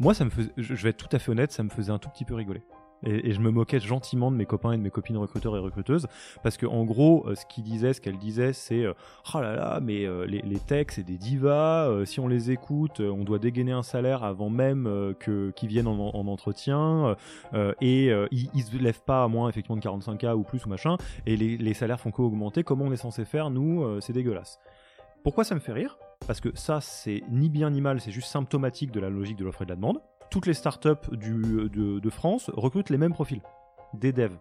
moi, ça me faisait, je vais être tout à fait honnête, ça me faisait un tout petit peu rigoler. Et, je me moquais gentiment de mes copains et de mes copines recruteurs et recruteuses parce que en gros euh, ce qu'ils disaient ce qu'elles disaient c'est euh, oh là là mais euh, les, les techs c'est des divas si on les écoute on doit dégainer un salaire avant même que qu'ils viennent en, entretien et ils, ils se lèvent pas à moins effectivement de 45K ou plus ou machin et les, les salaires font qu'augmenter. Comment on est censé faire nous c'est dégueulasse pourquoi ça me fait rire? Parce que ça c'est ni bien ni mal c'est juste symptomatique de la logique de l'offre et de la demande toutes les startups de, France recrutent les mêmes profils. Des devs,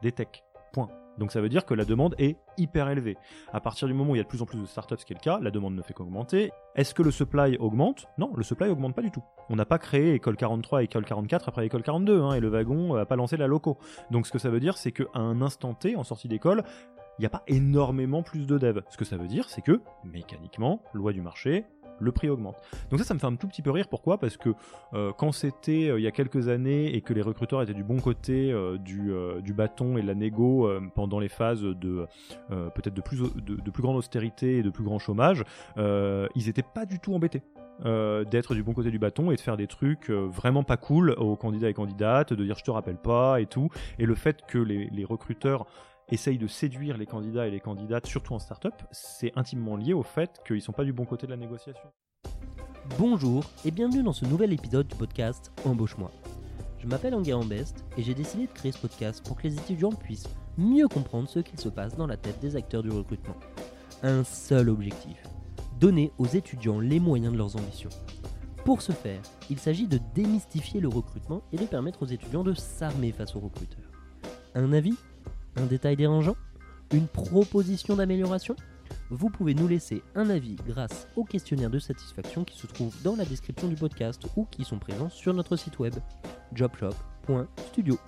des techs, point. Donc ça veut dire que la demande est hyper élevée. À partir du moment où il y a de plus en plus de startups, ce qui est le cas, la demande ne fait qu'augmenter. Est-ce que le supply augmente? Non, le supply augmente pas du tout. On n'a pas créé école 43 et école 44 après école 42, hein, et le wagon n'a pas lancé la loco. Donc ce que ça veut dire, c'est qu'à un instant T, en sortie d'école, il n'y a pas énormément plus de devs. Ce que ça veut dire, c'est que, mécaniquement, loi du marché, le prix augmente. Donc ça, ça me fait un tout petit peu rire. Pourquoi? Parce que euh, quand c'était euh, il y a quelques années et que les recruteurs étaient du bon côté euh, du, bâton et de la négo pendant les phases de peut-être de plus, de, grande austérité et de plus grand chômage, ils n'étaient pas du tout embêtés. d'être du bon côté du bâton et de faire des trucs vraiment pas cool aux candidats et candidates, de dire je te rappelle pas et tout. Et le fait que les recruteurs essaye de séduire les candidats et les candidates, surtout en start-up, c'est intimement lié au fait qu'ils ne sont pas du bon côté de la négociation. Bonjour et bienvenue dans ce nouvel épisode du podcast Embauche-moi. Je m'appelle Enguerrand Best et j'ai décidé de créer ce podcast pour que les étudiants puissent mieux comprendre ce qu'il se passe dans la tête des acteurs du recrutement. Un seul objectif, donner aux étudiants les moyens de leurs ambitions. Pour ce faire, il s'agit de démystifier le recrutement et de permettre aux étudiants de s'armer face aux recruteurs. Un avis un détail dérangeant Une proposition d'amélioration Vous pouvez nous laisser un avis grâce au questionnaire de satisfaction qui se trouve dans la description du podcast ou qui sont présents sur notre site web jobshop.studio.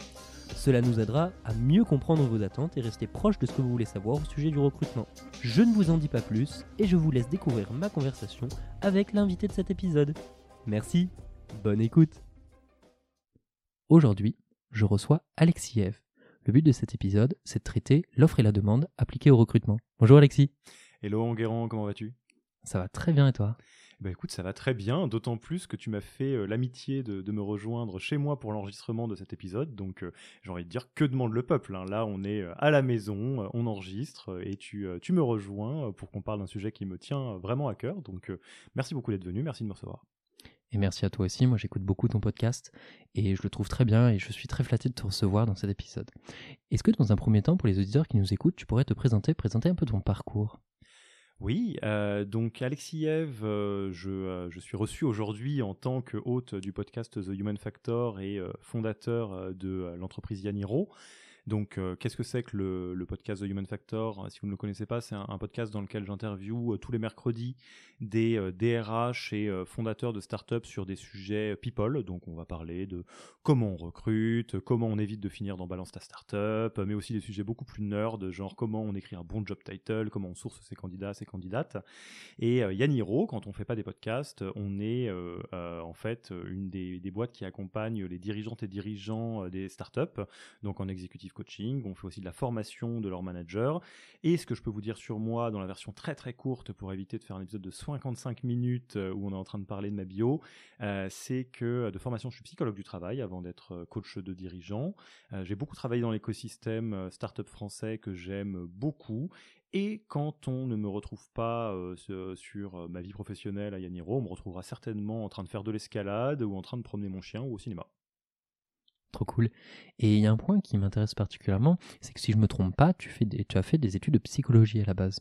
Cela nous aidera à mieux comprendre vos attentes et rester proche de ce que vous voulez savoir au sujet du recrutement. Je ne vous en dis pas plus et je vous laisse découvrir ma conversation avec l'invité de cet épisode. Merci, bonne écoute. Aujourd'hui, je reçois Alexiev, le but de cet épisode, c'est de traiter l'offre et la demande appliquées au recrutement. Bonjour Alexis. Hello Enguerrand, comment vas-tu? Ça va très bien et toi? Bah écoute, ça va très bien, d'autant plus que tu m'as fait euh, l'amitié de, me rejoindre chez moi pour l'enregistrement de cet épisode. Donc euh, j'ai envie de dire que demande le peuple. Hein. Là, on est euh, à la maison, on enregistre et tu, tu me rejoins pour qu'on parle d'un sujet qui me tient vraiment à cœur. Donc merci beaucoup d'être venu, merci de me recevoir. Et merci à toi aussi, moi j'écoute beaucoup ton podcast et je le trouve très bien et je suis très flatté de te recevoir dans cet épisode. Est-ce que dans un premier temps, pour les auditeurs qui nous écoutent, tu pourrais te présenter, présenter un peu ton parcours? Oui, euh, donc Alexiev, euh, je, euh, je, suis reçu aujourd'hui en tant que hôte du podcast The Human Factor et fondateur de l'entreprise Yaniro. Donc, euh, qu'est-ce que c'est que le, podcast The Human Factor? Si vous ne le connaissez pas, c'est un, podcast dans lequel j'interviewe euh, tous les mercredis des DRH euh, et fondateurs de startups sur des sujets people. Donc, on va parler de comment on recrute, comment on évite de finir dans Balance ta startup, mais aussi des sujets beaucoup plus nerd, genre comment on écrit un bon job title, comment on source ses candidats, ses candidates. Et Yaniro, quand on fait pas des podcasts, on est en fait une des, des, boîtes qui accompagne les dirigeantes et dirigeants des startups, donc en exécutif coaching, on fait aussi de la formation de leurs managers. Et ce que je peux vous dire sur moi dans la version très très courte pour éviter de faire un épisode de 55 minutes euh, où on est en train de parler de ma bio, euh, c'est que euh, de formation je suis psychologue du travail avant d'être coach de dirigeant. J'ai beaucoup travaillé dans l'écosystème startup français que j'aime beaucoup et quand on ne me retrouve pas sur ma vie professionnelle à Yaniro, on me retrouvera certainement en train de faire de l'escalade ou en train de promener mon chien ou au cinéma. Trop cool. Et il y a un point qui m'intéresse particulièrement, c'est que si je me trompe pas, tu, fais tu as fait des études de psychologie à la base.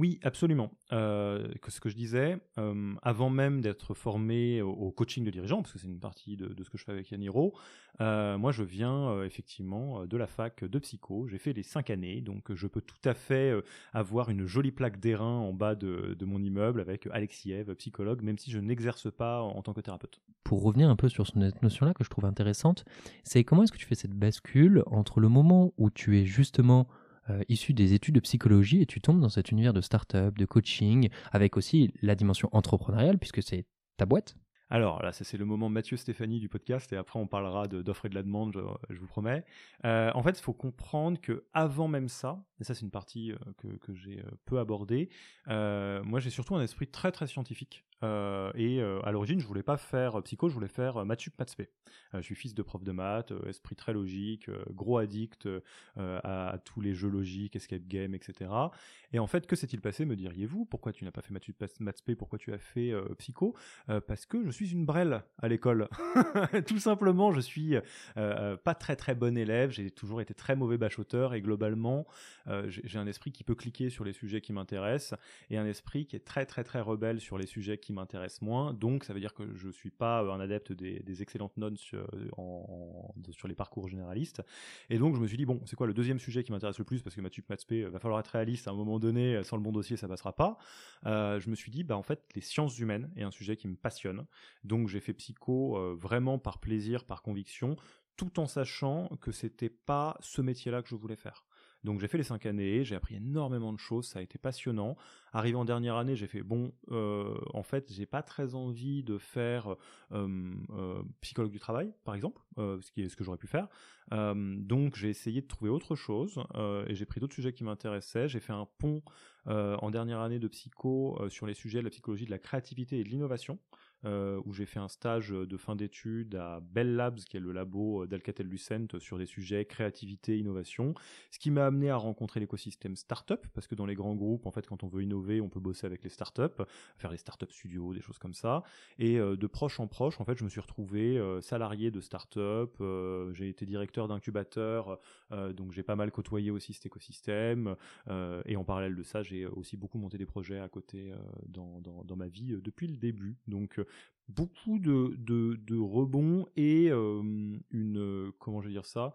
Oui, absolument. Euh, ce que je disais, euh, avant même d'être formé au, coaching de dirigeants, parce que c'est une partie de, ce que je fais avec Yaniro, euh, moi je viens effectivement de la fac de psycho. J'ai fait les cinq années, donc je peux tout à fait avoir une jolie plaque d'airain en bas de, mon immeuble avec Alexiev, psychologue, même si je n'exerce pas en, en, tant que thérapeute. Pour revenir un peu sur cette notion-là que je trouve intéressante, c'est comment est-ce que tu fais cette bascule entre le moment où tu es justement euh, issu des études de psychologie et tu tombes dans cet univers de start-up, de coaching, avec aussi la dimension entrepreneuriale, puisque c'est ta boîte. Alors là, c'est le moment Mathieu Stéphanie du podcast et après on parlera d'offres et de la demande, je, vous promets. Euh, en fait, il faut comprendre que avant même ça, et ça c'est une partie euh, que j'ai peu abordée, moi j'ai surtout un esprit très très scientifique. Euh, et euh, à l'origine, je voulais pas faire psycho, je voulais faire maths sup, maths je suis fils de prof de maths, esprit très logique, gros addict à, tous les jeux logiques, escape game, etc. Et en fait, que s'est-il passé, me diriez-vous? Pourquoi tu n'as pas fait maths sup, Pourquoi tu as fait psycho? Parce que je suis une brêle à l'école. Tout simplement, je suis pas très très bon élève, j'ai toujours été très mauvais bachoteur et globalement, j'ai un esprit qui peut cliquer sur les sujets qui m'intéressent et un esprit qui est très très très rebelle sur les sujets qui m'intéressent moins. Donc ça veut dire que je suis pas un adepte des, excellentes notes sur, sur les parcours généralistes. Et donc je me suis dit bon, c'est quoi le deuxième sujet qui m'intéresse le plus? Parce que Mathup Matspé va falloir être réaliste à un moment donné, sans le bon dossier ça passera pas. Euh, je me suis dit bah en fait les sciences humaines est un sujet qui me passionne. Donc j'ai fait psycho euh, vraiment par plaisir, par conviction, tout en sachant que c'était pas ce métier-là que je voulais faire. Donc j'ai fait les cinq années, j'ai appris énormément de choses, ça a été passionnant. Arrivé en dernière année, j'ai fait bon, euh, en fait, j'ai pas très envie de faire euh, euh, psychologue du travail, par exemple, ce qui est ce que j'aurais pu faire. donc j'ai essayé de trouver autre chose et j'ai pris d'autres sujets qui m'intéressaient. J'ai fait un pont en dernière année de psycho sur les sujets de la psychologie de la créativité et de l'innovation. Euh, où j'ai fait un stage de fin d'études à Bell Labs, qui est le labo d'Alcatel-Lucent sur des sujets créativité, innovation, ce qui m'a amené à rencontrer l'écosystème startup, parce que dans les grands groupes, en fait, quand on veut innover, on peut bosser avec les startups, faire des startup studios, des choses comme ça, et euh, de proche en proche, en fait, je me suis retrouvé euh, salarié de startup, j'ai été directeur d'incubateur, donc j'ai pas mal côtoyé aussi cet écosystème, et en parallèle de ça, j'ai aussi beaucoup monté des projets à côté dans, dans, dans, ma vie depuis le début. Donc beaucoup de, de, rebonds et une comment je vais dire ça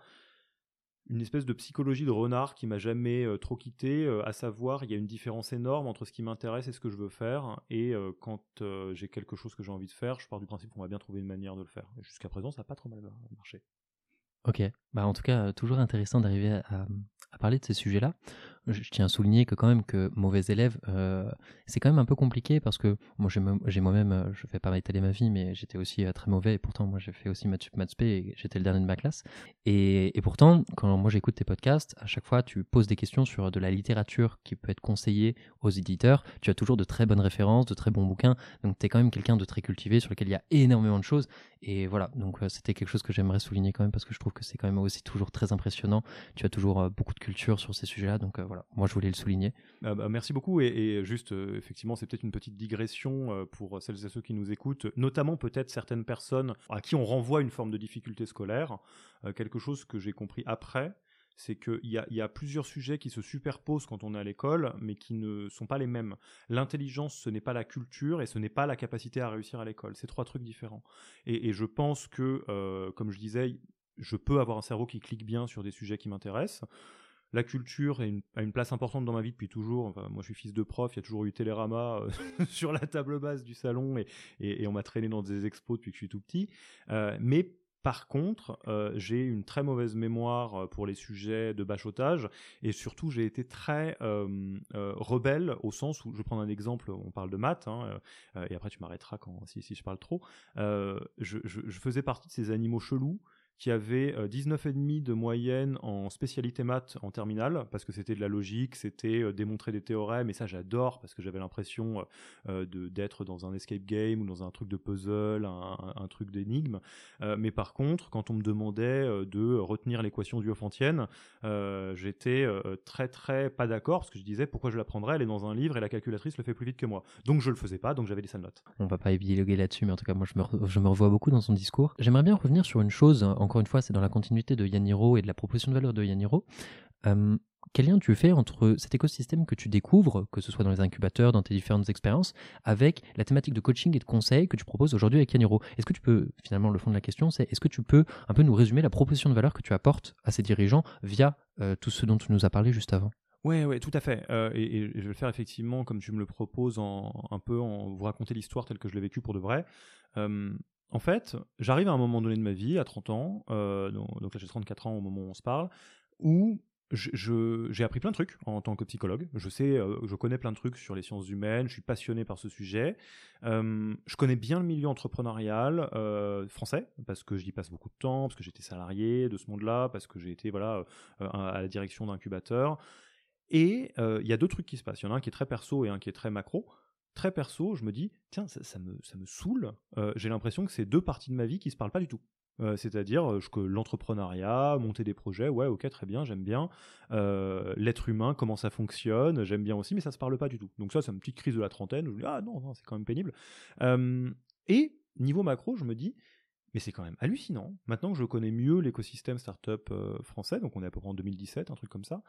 une espèce de psychologie de renard qui m'a jamais trop quitté, à savoir il y a une différence énorme entre ce qui m'intéresse et ce que je veux faire, et quand j'ai quelque chose que j'ai envie de faire, je pars du principe qu'on va bien trouver une manière de le faire. Jusqu'à présent, ça n'a pas trop mal marché. Ok, bah en tout cas, toujours intéressant d'arriver à, parler de ces sujets-là je, tiens à souligner que quand même que mauvais élève, euh, c'est quand même un peu compliqué parce que moi j'ai moi-même, euh, je fais pas étaler ma vie, mais j'étais aussi euh, très mauvais et pourtant moi j'ai fait aussi maths sup, maths et j'étais le dernier de ma classe. Et, et pourtant, quand moi j'écoute tes podcasts, à chaque fois tu poses des questions sur de la littérature qui peut être conseillée aux éditeurs. Tu as toujours de très bonnes références, de très bons bouquins, donc tu es quand même quelqu'un de très cultivé sur lequel il y a énormément de choses. Et voilà, donc c'était quelque chose que j'aimerais souligner quand même parce que je trouve que c'est quand même aussi toujours très impressionnant. Tu as toujours beaucoup de culture sur ces sujets-là, donc voilà moi je voulais le souligner. Ah bah, merci beaucoup et, juste euh, effectivement c'est peut-être une petite digression euh, pour celles et ceux qui nous écoutent, notamment peut-être certaines personnes à qui on renvoie une forme de difficulté scolaire, euh, quelque chose que j'ai compris après, c'est qu'il y a, y a, plusieurs sujets qui se superposent quand on est à l'école, mais qui ne sont pas les mêmes. L'intelligence, ce n'est pas la culture et ce n'est pas la capacité à réussir à l'école. C'est trois trucs différents. Et, je pense que, comme je disais, je peux avoir un cerveau qui clique bien sur des sujets qui m'intéressent la culture a une, place importante dans ma vie depuis toujours. moi, je suis fils de prof, il y a toujours eu Télérama euh, sur la table basse du salon et, on m'a traîné dans des expos depuis que je suis tout petit. Euh, mais par contre, euh, j'ai une très mauvaise mémoire pour les sujets de bachotage et surtout j'ai été très rebelle au sens où, je prends un exemple, on parle de maths hein, et après tu m'arrêteras quand si, si je parle trop. je, faisais partie de ces animaux chelous qui avait 19,5 euh, de moyenne en spécialité maths en terminale, parce que c'était de la logique, c'était euh, démontrer des théorèmes, et ça j'adore, parce que j'avais l'impression euh, d'être dans un escape game ou dans un truc de puzzle, un, truc d'énigme. mais par contre, quand on me demandait de retenir l'équation du Hofantienne, j'étais très très pas d'accord, parce que je disais pourquoi je l'apprendrais, elle est dans un livre et la calculatrice le fait plus vite que moi. Donc je le faisais pas, donc j'avais des sales notes. On va pas épiloguer là-dessus, mais en tout cas moi je me, je me revois beaucoup dans son discours. J'aimerais bien revenir sur une chose encore une fois, c'est dans la continuité de Yaniro et de la proposition de valeur de Yaniro. Euh, quel lien tu fais entre cet écosystème que tu découvres, que ce soit dans les incubateurs, dans tes différentes expériences, avec la thématique de coaching et de conseil que tu proposes aujourd'hui avec Yaniro? Est-ce que tu peux, finalement, le fond de la question, c'est est-ce que tu peux un peu nous résumer la proposition de valeur que tu apportes à ces dirigeants via euh, tout ce dont tu nous as parlé juste avant? Oui, ouais, tout à fait. Euh, et, je vais le faire effectivement comme tu me le proposes, en, un peu en vous raconter l'histoire telle que je l'ai vécue pour de vrai. En fait, j'arrive à un moment donné de ma vie, à 30 ans, euh, donc, là j'ai 34 ans au moment où on se parle, où j'ai appris plein de trucs en tant que psychologue. Je sais, euh, je connais plein de trucs sur les sciences humaines. Je suis passionné par ce sujet. Euh, je connais bien le milieu entrepreneurial français parce que j'y passe beaucoup de temps, parce que j'étais salarié de ce monde-là, parce que j'ai été voilà à la direction d'incubateur. Et il y a deux trucs qui se passent. Il y en a un qui est très perso et un qui est très macro. Très perso, je me dis, tiens, ça, me, ça me saoule. J'ai l'impression que c'est deux parties de ma vie qui se parlent pas du tout. c'est-à-dire que l'entrepreneuriat, monter des projets, ouais, ok, très bien, j'aime bien. L'être humain, comment ça fonctionne, j'aime bien aussi, mais ça se parle pas du tout. Donc ça, c'est une petite crise de la trentaine. je me dis, ah non, non c'est quand même pénible. et niveau macro, je me dis, mais c'est quand même hallucinant. Maintenant que je connais mieux l'écosystème startup français, donc on est à peu près en 2017, un truc comme ça,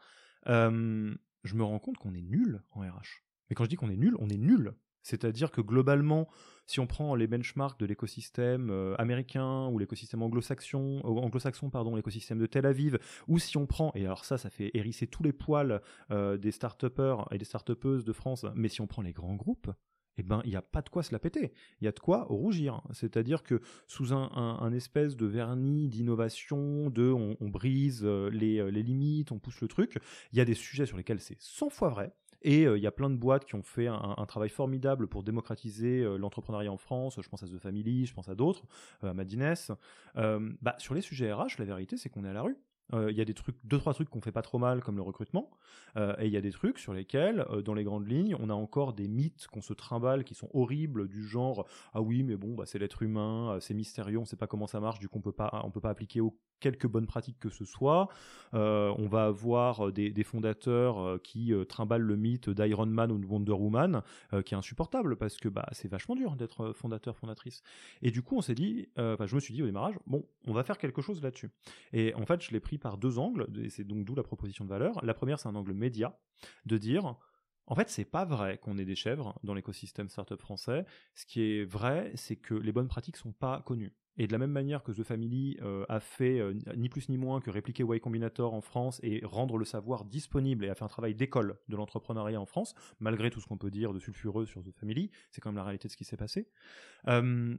je me rends compte qu'on est nul en RH. Mais quand je dis qu'on est nul, on est nul. C'est-à-dire que globalement, si on prend les benchmarks de l'écosystème américain ou l'écosystème anglo-saxon, anglo-saxon pardon, l'écosystème de Tel Aviv, ou si on prend, et alors ça, ça fait hérisser tous les poils des start et des start de France, mais si on prend les grands groupes, eh ben, il n'y a pas de quoi se la péter. Il y a de quoi rougir. C'est-à-dire que sous un, espèce de vernis d'innovation, de on, brise euh, les, euh, les, limites, on pousse le truc, il y a des sujets sur lesquels c'est 100 fois vrai. Et euh, il y a plein de boîtes qui ont fait un, travail formidable pour démocratiser l'entrepreneuriat en France. Je pense à The Family, je pense à d'autres, à Madines. bah, sur les sujets RH, la vérité, c'est qu'on est à la rue. Euh, il y a des trucs, deux trois trucs qu'on fait pas trop mal comme le recrutement, euh, et il y a des trucs sur lesquels, euh, dans les grandes lignes, on a encore des mythes qu'on se trimballe qui sont horribles du genre ah oui mais bon bah c'est l'être humain, c'est mystérieux, on sait pas comment ça marche, du coup on peut pas on peut pas appliquer au quelques bonnes pratiques que ce soit. Euh, on va avoir des, fondateurs euh, qui euh, trimballent le mythe d'Iron Man ou de Wonder Woman, qui est insupportable parce que bah, c'est vachement dur d'être fondateur, fondatrice. Et du coup, on s'est dit, enfin, je me suis dit au démarrage, bon, on va faire quelque chose là-dessus. Et en fait, je l'ai pris par deux angles, et c'est donc d'où la proposition de valeur. La première, c'est un angle média, de dire, en fait, c'est pas vrai qu'on ait des chèvres dans l'écosystème startup français. Ce qui est vrai, c'est que les bonnes pratiques sont pas connues. Et de la même manière que The Family euh, a fait euh, ni plus ni moins que répliquer Y Combinator en France et rendre le savoir disponible et a fait un travail d'école de l'entrepreneuriat en France, malgré tout ce qu'on peut dire de sulfureux sur The Family, c'est quand même la réalité de ce qui s'est passé. Euh,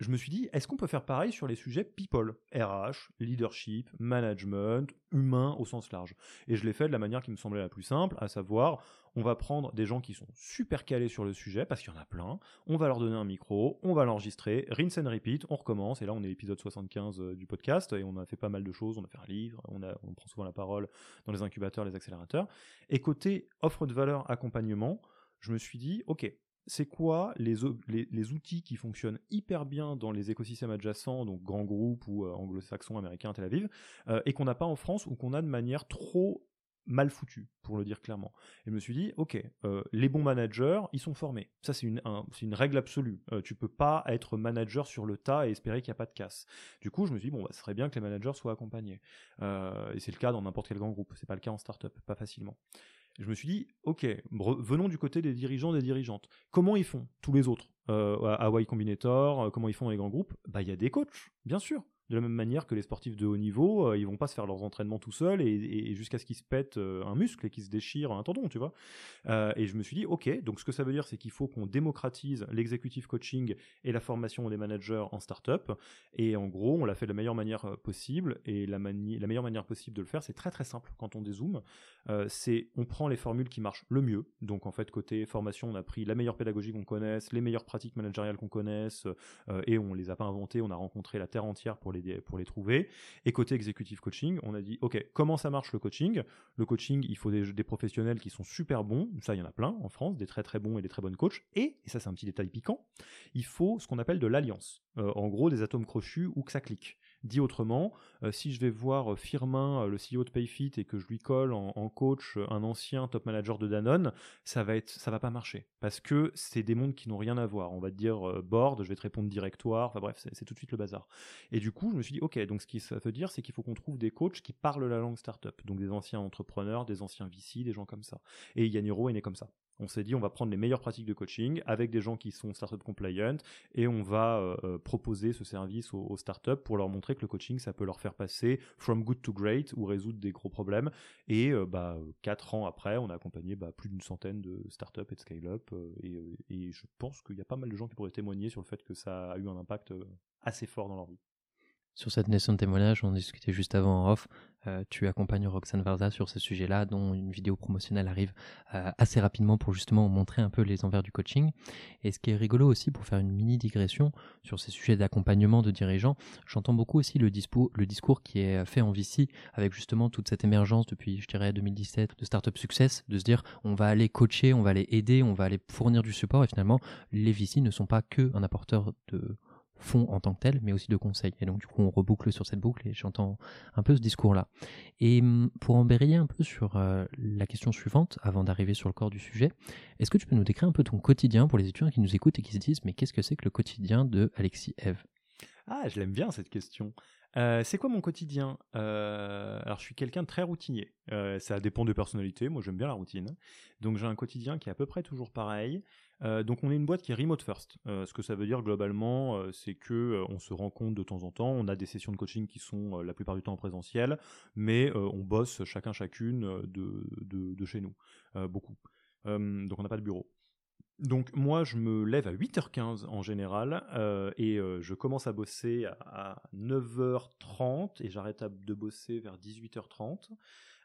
je me suis dit, est-ce qu'on peut faire pareil sur les sujets people, RH, leadership, management, humain au sens large? Et je l'ai fait de la manière qui me semblait la plus simple, à savoir, on va prendre des gens qui sont super calés sur le sujet, parce qu'il y en a plein, on va leur donner un micro, on va l'enregistrer, rinse and repeat, on recommence, et là on est l'épisode 75 euh, du podcast, et on a fait pas mal de choses, on a fait un livre, on, prend souvent la parole dans les incubateurs, les accélérateurs. Et côté offre de valeur, accompagnement, je me suis dit, ok, c'est quoi les, les, outils qui fonctionnent hyper bien dans les écosystèmes adjacents, donc grands groupes ou euh, anglo-saxons, américains, Tel Aviv, euh, et qu'on n'a pas en France ou qu'on a de manière trop mal foutue, pour le dire clairement. Et je me suis dit, ok, euh, les bons managers, ils sont formés. Ça, c'est une, règle absolue. tu peux pas être manager sur le tas et espérer qu'il n'y a pas de casse. Du coup, je me suis dit, bon, bah, ce serait bien que les managers soient accompagnés. et c'est le cas dans n'importe quel grand groupe. C'est pas le cas en startup, pas facilement je me suis dit, ok, venons du côté des dirigeants, des dirigeantes. Comment ils font, tous les autres, euh, à Y Combinator, euh, comment ils font dans les grands groupes? Bah, il y a des coachs, bien sûr. De la même manière que les sportifs de haut niveau, euh, ils vont pas se faire leurs entraînements tout seuls et, jusqu'à ce qu'ils se pètent euh, un muscle et qu'ils se déchirent un tendon, tu vois. Euh, et je me suis dit, ok, donc ce que ça veut dire, c'est qu'il faut qu'on démocratise l'executive coaching et la formation des managers en startup. Et en gros, on l'a fait de la meilleure manière possible. Et la, la meilleure manière possible de le faire, c'est très très simple quand on dézoome. c'est on prend les formules qui marchent le mieux. Donc en fait, côté formation, on a pris la meilleure pédagogie qu'on connaisse, les meilleures pratiques managériales qu'on connaisse, et on les a pas inventées. On a rencontré la terre entière pour les trouver. Et côté executive coaching, on a dit, OK, comment ça marche le coaching? Le coaching, il faut des, des, professionnels qui sont super bons. Ça, il y en a plein en France, des très très bons et des très bonnes coachs. Et, et ça c'est un petit détail piquant, il faut ce qu'on appelle de l'alliance. Euh, en gros, des atomes crochus ou que ça clique. Dit autrement, euh, si je vais voir euh, Firmin, euh, le CEO de Payfit, et que je lui colle en, coach un ancien top manager de Danone, ça va ça va pas marcher parce que c'est des mondes qui n'ont rien à voir. On va te dire board, je vais te répondre directoire. Enfin bref, c'est tout de suite le bazar. Et du coup, je me suis dit, ok, donc ce qui ça veut dire, c'est qu'il faut qu'on trouve des coachs qui parlent la langue startup, donc des anciens entrepreneurs, des anciens VC, des gens comme ça. Et Yaniro est né comme ça. On s'est dit, on va prendre les meilleures pratiques de coaching avec des gens qui sont startup compliant et on va euh, euh, proposer ce service aux, startups pour leur montrer que le coaching, ça peut leur faire passer from good to great ou résoudre des gros problèmes. Et euh, bah, quatre ans après, on a accompagné bah, plus d'une centaine de startups et de scale-up. Et, et, je pense qu'il y a pas mal de gens qui pourraient témoigner sur le fait que ça a eu un impact assez fort dans leur vie. Sur cette notion de témoignage, on discutait juste avant en off. Euh, tu accompagnes Roxane Varza sur ce sujet-là, dont une vidéo promotionnelle arrive euh, assez rapidement pour justement montrer un peu les envers du coaching. Et ce qui est rigolo aussi, pour faire une mini digression sur ces sujets d'accompagnement de dirigeants, j'entends beaucoup aussi le discours, qui est fait en VC avec justement toute cette émergence depuis, je dirais, 2017 de Startup Success, de se dire on va aller coacher, on va aller aider, on va aller fournir du support et finalement les VC ne sont pas que un apporteur de fond en tant que tel, mais aussi de conseils. Et donc du coup, on reboucle sur cette boucle et j'entends un peu ce discours-là. Et hum, pour embrayer un peu sur euh, la question suivante, avant d'arriver sur le corps du sujet, est-ce que tu peux nous décrire un peu ton quotidien pour les étudiants qui nous écoutent et qui se disent mais qu'est-ce que c'est que le quotidien de Alexis Eve? Ah, je l'aime bien cette question. Euh, c'est quoi mon quotidien? Euh, Alors, je suis quelqu'un de très routinier. ça dépend de personnalité. Moi, j'aime bien la routine. Donc, j'ai un quotidien qui est à peu près toujours pareil. Euh, donc on est une boîte qui est remote first. Euh, ce que ça veut dire globalement, euh, c'est que on se rend compte de temps en temps. On a des sessions de coaching qui sont la plupart du temps en présentiel, mais on bosse chacun chacune de, chez nous, beaucoup. donc on n'a pas de bureau. Donc moi je me lève à 8h15 en général et je commence à bosser à 9h30 et j'arrête de bosser vers 18h30.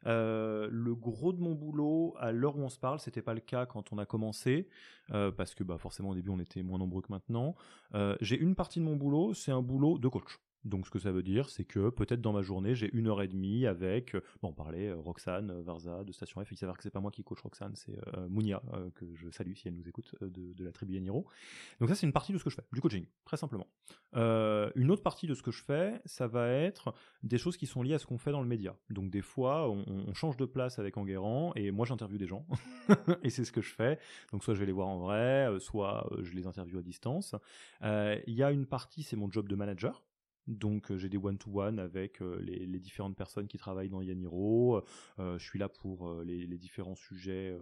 Euh, le gros de mon boulot, à l'heure où on se parle, c'était pas le cas quand on a commencé, euh, parce que bah, forcément au début on était moins nombreux que maintenant. Euh, j'ai une partie de mon boulot, c'est un boulot de coach. Donc ce que ça veut dire, c'est que peut-être dans ma journée, j'ai une heure et demie avec, euh, bon, on parlait euh, Roxane, euh, Varza de Station F. Il s'avère que c'est pas moi qui coach Roxane, c'est Mounia que je salue si elle nous écoute de, la tribu Yaniro. Donc ça, c'est une partie de ce que je fais, du coaching, très simplement. une autre partie de ce que je fais, ça va être des choses qui sont liées à ce qu'on fait dans le média. Donc des fois, on, change de place avec Enguerrand et moi j'interviewe des gens et c'est ce que je fais. Donc soit je vais les voir en vrai, soit je les interviewe à distance. Il y a une partie, c'est mon job de manager. Donc euh, j'ai des one-to-one avec euh, les, différentes personnes qui travaillent dans Yaniro. Euh, je suis là pour les, différents sujets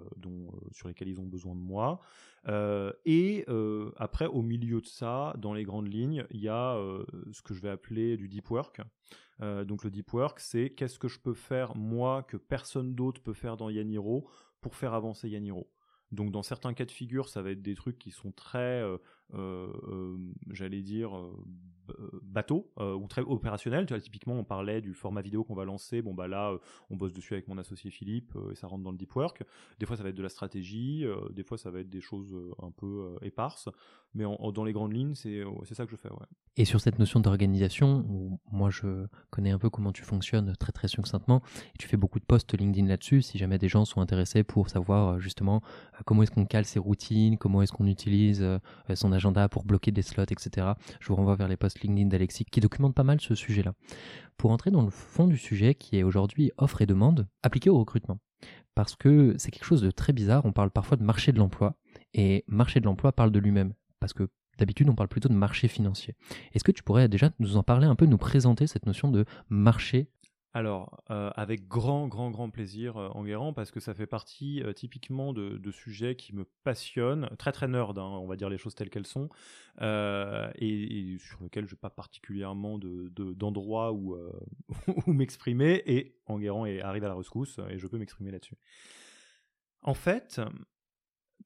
sur lesquels ils ont besoin de moi. et après, au milieu de ça, dans les grandes lignes, il y a ce que je vais appeler du deep work. donc le deep work, c'est qu'est-ce que je peux faire moi que personne d'autre peut faire dans Yaniro pour faire avancer Yaniro. Donc dans certains cas de figure, ça va être des trucs qui sont très, j'allais dire, bateau ou très vois, typiquement, on parlait du format vidéo qu'on va lancer. Bon bah là, on bosse dessus avec mon associé Philippe et ça rentre dans le deep work. Des fois, ça va être de la stratégie. des fois, ça va être des choses un peu éparses. Mais dans les grandes lignes, c'est ça que je fais. Et sur cette notion d'organisation, moi je connais un peu comment tu fonctionnes très très succinctement. Tu fais beaucoup de posts LinkedIn là-dessus. Si jamais des gens sont intéressés pour savoir justement comment est-ce qu'on cale ses routines, comment est-ce qu'on utilise euh, son agenda pour bloquer des slots, etc. Je vous renvoie vers les posts LinkedIn d'Alexis qui documentent pas mal ce sujet-là. Pour entrer dans le fond du sujet qui est aujourd'hui offre et demande appliquée au recrutement. Parce que c'est quelque chose de très bizarre, on parle parfois de marché de l'emploi, et marché de l'emploi parle de lui-même. Parce que D'habitude, on parle plutôt de marché financier. Est-ce que tu pourrais déjà nous en parler un peu, nous présenter cette notion de marché alors, euh, avec grand, grand, grand plaisir, euh, Enguerrand, parce que ça fait partie euh, typiquement de, sujets qui me passionnent, très très nerd, hein, on va dire les choses telles qu'elles sont, et, sur lesquels je n'ai pas particulièrement d'endroit de, où, où m'exprimer, et Enguerrand arrive à la rescousse, et je peux m'exprimer là-dessus. En fait,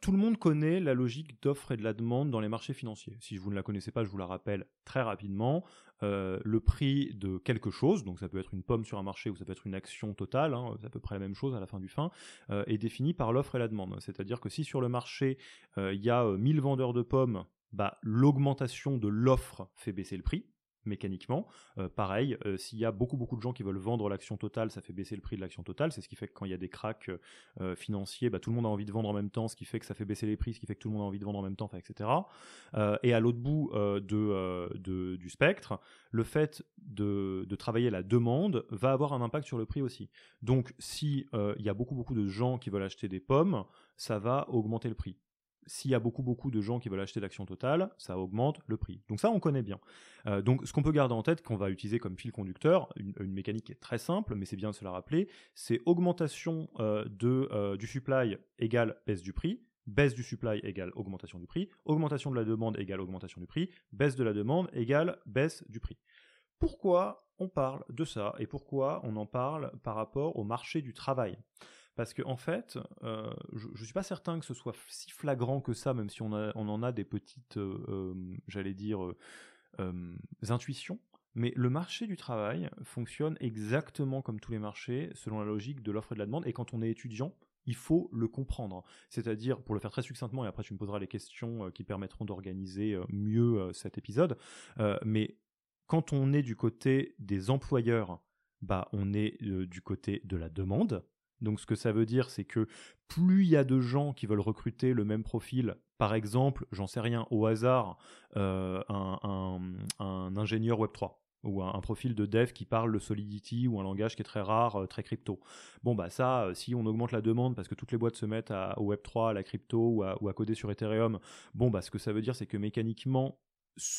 tout le monde connaît la logique d'offre et de la demande dans les marchés financiers. Si vous ne la connaissez pas, je vous la rappelle très rapidement. Euh, le prix de quelque chose, donc ça peut être une pomme sur un marché ou ça peut être une action totale, hein, c'est à peu près la même chose à la fin du fin, euh, est défini par l'offre et la demande. C'est-à-dire que si sur le marché euh, il y a 1000 vendeurs de pommes, bah, l'augmentation de l'offre fait baisser le prix mécaniquement. Euh, pareil, euh, s'il y a beaucoup beaucoup de gens qui veulent vendre l'action totale, ça fait baisser le prix de l'action totale. C'est ce qui fait que quand il y a des cracks euh, financiers, bah, tout le monde a envie de vendre en même temps, ce qui fait que ça fait baisser les prix, ce qui fait que tout le monde a envie de vendre en même temps, etc. et à l'autre bout du spectre, le fait de, de, travailler la demande va avoir un impact sur le prix aussi. Donc si il y a beaucoup beaucoup de gens qui veulent acheter des pommes, ça va augmenter le prix s'il y a beaucoup beaucoup de gens qui veulent acheter l'action totale, ça augmente le prix. Donc ça, on connaît bien. Euh, donc ce qu'on peut garder en tête, qu'on va utiliser comme fil conducteur, une, mécanique qui est très simple, mais c'est bien de se la rappeler, c'est augmentation euh, de, euh, du supply égale baisse du prix, baisse du supply égale augmentation du prix, augmentation de la demande égale augmentation du prix, baisse de la demande égale baisse du prix. Pourquoi on parle de ça et pourquoi on en parle par rapport au marché du travail? Parce qu'en en fait, euh, je ne suis pas certain que ce soit si flagrant que ça, même si on, en a des petites, euh, euh, j'allais dire, intuitions. Mais le marché du travail fonctionne exactement comme tous les marchés, selon la logique de l'offre et de la demande. Et quand on est étudiant, il faut le comprendre. C'est-à-dire, pour le faire très succinctement, et après tu me poseras les questions qui permettront d'organiser mieux cet épisode, mais quand on est du côté des employeurs, bah, on est du côté de la demande. Donc ce que ça veut dire, c'est que plus il y a de gens qui veulent recruter le même profil, par exemple, j'en sais rien, au hasard, un, un ingénieur Web3 ou un, profil de dev qui parle le Solidity ou un langage qui est très rare, euh, très crypto. Bon, bah ça, euh, si on augmente la demande parce que toutes les boîtes se mettent au Web3, à la crypto ou à, coder sur Ethereum, bon, bah ce que ça veut dire, c'est que mécaniquement,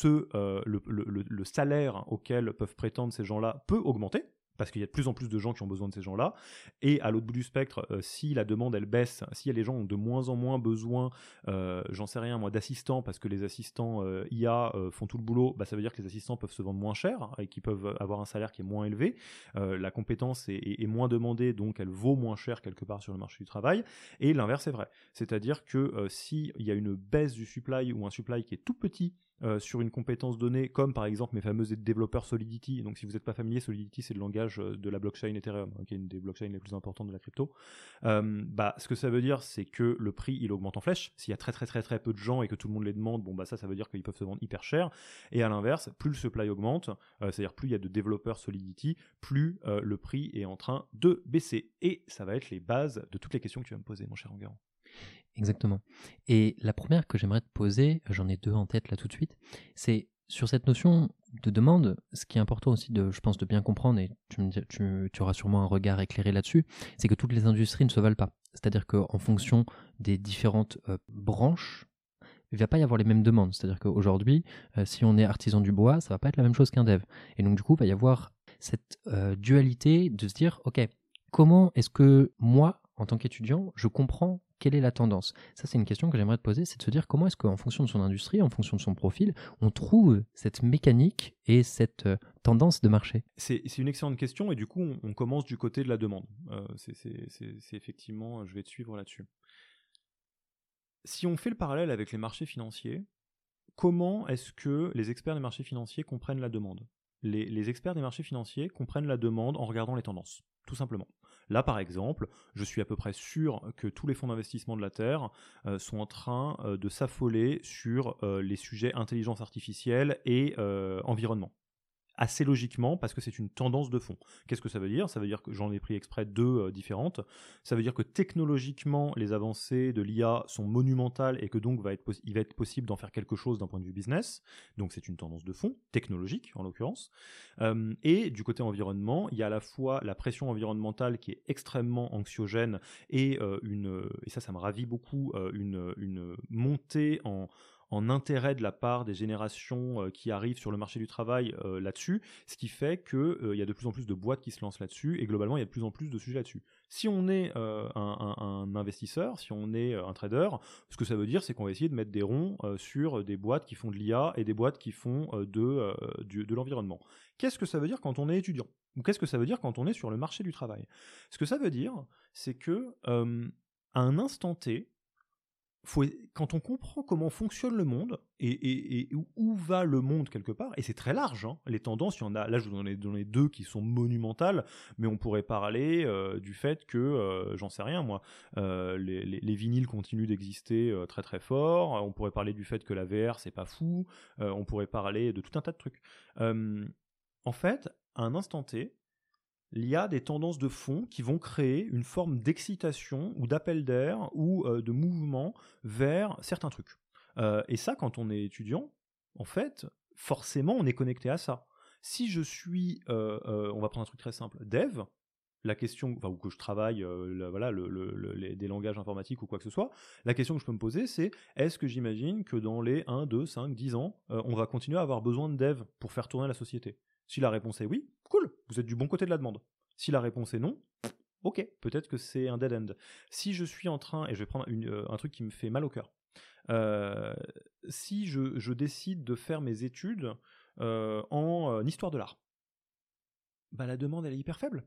euh, le, salaire auquel peuvent prétendre ces gens-là peut augmenter parce qu'il y a de plus en plus de gens qui ont besoin de ces gens-là. Et à l'autre bout du spectre, euh, si la demande elle baisse, si les gens ont de moins en moins besoin, euh, j'en sais rien moi, d'assistants, parce que les assistants euh, IA font tout le boulot, bah, ça veut dire que les assistants peuvent se vendre moins cher et qu'ils peuvent avoir un salaire qui est moins élevé. la compétence est, moins demandée, donc elle vaut moins cher quelque part sur le marché du travail. Et l'inverse est vrai. C'est-à-dire que s'il y a une baisse du supply ou un supply qui est tout petit, euh, sur une compétence donnée, comme par exemple mes fameux développeurs Solidity. Donc si vous n'êtes pas familier, Solidity c'est le langage euh, de la blockchain Ethereum, hein, qui est une des blockchains les plus importantes de la crypto. Euh, bah, ce que ça veut dire, c'est que le prix il augmente en flèche. S'il y a très très très très peu de gens et que tout le monde les demande, bon bah ça ça veut dire qu'ils peuvent se vendre hyper cher. Et à l'inverse, plus le supply augmente, c'est-à-dire plus il y a de développeurs Solidity, plus le prix est en train de baisser. Et ça va être les bases de toutes les questions que tu vas me poser, mon cher Enguerrand. Exactement. Et la première que j'aimerais te poser, j'en ai deux en tête là tout de suite, c'est sur cette notion de demande, ce qui est important aussi je pense, de bien comprendre, et tu, auras sûrement un regard éclairé là-dessus, c'est que toutes les industries ne se valent pas. C'est-à-dire qu'en fonction des différentes euh, branches, il ne va pas y avoir les mêmes demandes. C'est-à-dire qu'aujourd'hui, euh, si on est artisan du bois, ça va pas être la même chose qu'un dev. Et donc du coup, il va y avoir cette euh, dualité de se dire, ok, comment est-ce que moi, en tant qu'étudiant, je comprends quelle est la tendance? Ça, c'est une question que j'aimerais te poser, c'est de se dire comment est-ce qu'en fonction de son industrie, en fonction de son profil, on trouve cette mécanique et cette euh, tendance de marché? C'est une excellente question et du coup, on, commence du côté de la demande. Euh, c'est effectivement, je vais te suivre là-dessus. Si on fait le parallèle avec les marchés financiers, comment est-ce que les experts des marchés financiers comprennent la demande? Les, experts des marchés financiers comprennent la demande en regardant les tendances, tout simplement. Là, par exemple, je suis à peu près sûr que tous les fonds d'investissement de la Terre euh, sont en train euh, de s'affoler sur euh, les sujets intelligence artificielle et environnement assez logiquement parce que c'est une tendance de fond. Qu'est-ce que ça veut dire? Ça veut dire que j'en ai pris exprès deux euh, différentes. Ça veut dire que technologiquement, les avancées de l'IA sont monumentales et que donc va être il va être possible d'en faire quelque chose d'un point de vue business. Donc c'est une tendance de fond, technologique en l'occurrence. Euh, et du côté environnement, il y a à la fois la pression environnementale qui est extrêmement anxiogène et euh, une et ça ça me ravit beaucoup une, une montée en en intérêt de la part des générations euh, qui arrivent sur le marché du travail euh, là-dessus, ce qui fait qu'il euh, y a de plus en plus de boîtes qui se lancent là-dessus et globalement il y a de plus en plus de sujets là-dessus. Si on est un, investisseur, si on est un trader, ce que ça veut dire c'est qu'on va essayer de mettre des ronds sur des boîtes qui font de l'IA et des boîtes qui font de, de l'environnement. Qu'est-ce que ça veut dire quand on est étudiant? Ou qu'est-ce que ça veut dire quand on est sur le marché du travail? Ce que ça veut dire, c'est que à un instant T, quand on comprend comment fonctionne le monde et, où va le monde quelque part, et c'est très large, hein, les tendances, il y en a, là je vous en ai donné deux qui sont monumentales, mais on pourrait parler euh, du fait que, euh, j'en sais rien moi, euh, les, vinyles continuent d'exister très très fort, on pourrait parler du fait que la VR c'est pas fou, on pourrait parler de tout un tas de trucs. en fait, à un instant T, il y a des tendances de fond qui vont créer une forme d'excitation ou d'appel d'air ou euh, de mouvement vers certains trucs. Euh, et ça, quand on est étudiant, en fait, forcément, on est connecté à ça. Si je suis, euh, on va prendre un truc très simple, dev, la question, enfin, ou que je travaille, voilà, des langages informatiques ou quoi que ce soit, la question que je peux me poser, c'est est-ce que j'imagine que dans les 1, 2, 5, 10 ans, on va continuer à avoir besoin de dev pour faire tourner la société? Si la réponse est oui, cool, vous êtes du bon côté de la demande. Si la réponse est non, ok, peut-être que c'est un dead end. Si je suis en train, et je vais prendre euh, un truc qui me fait mal au cœur, euh, si je, décide de faire mes études euh, en histoire de l'art, bah la demande elle est hyper faible.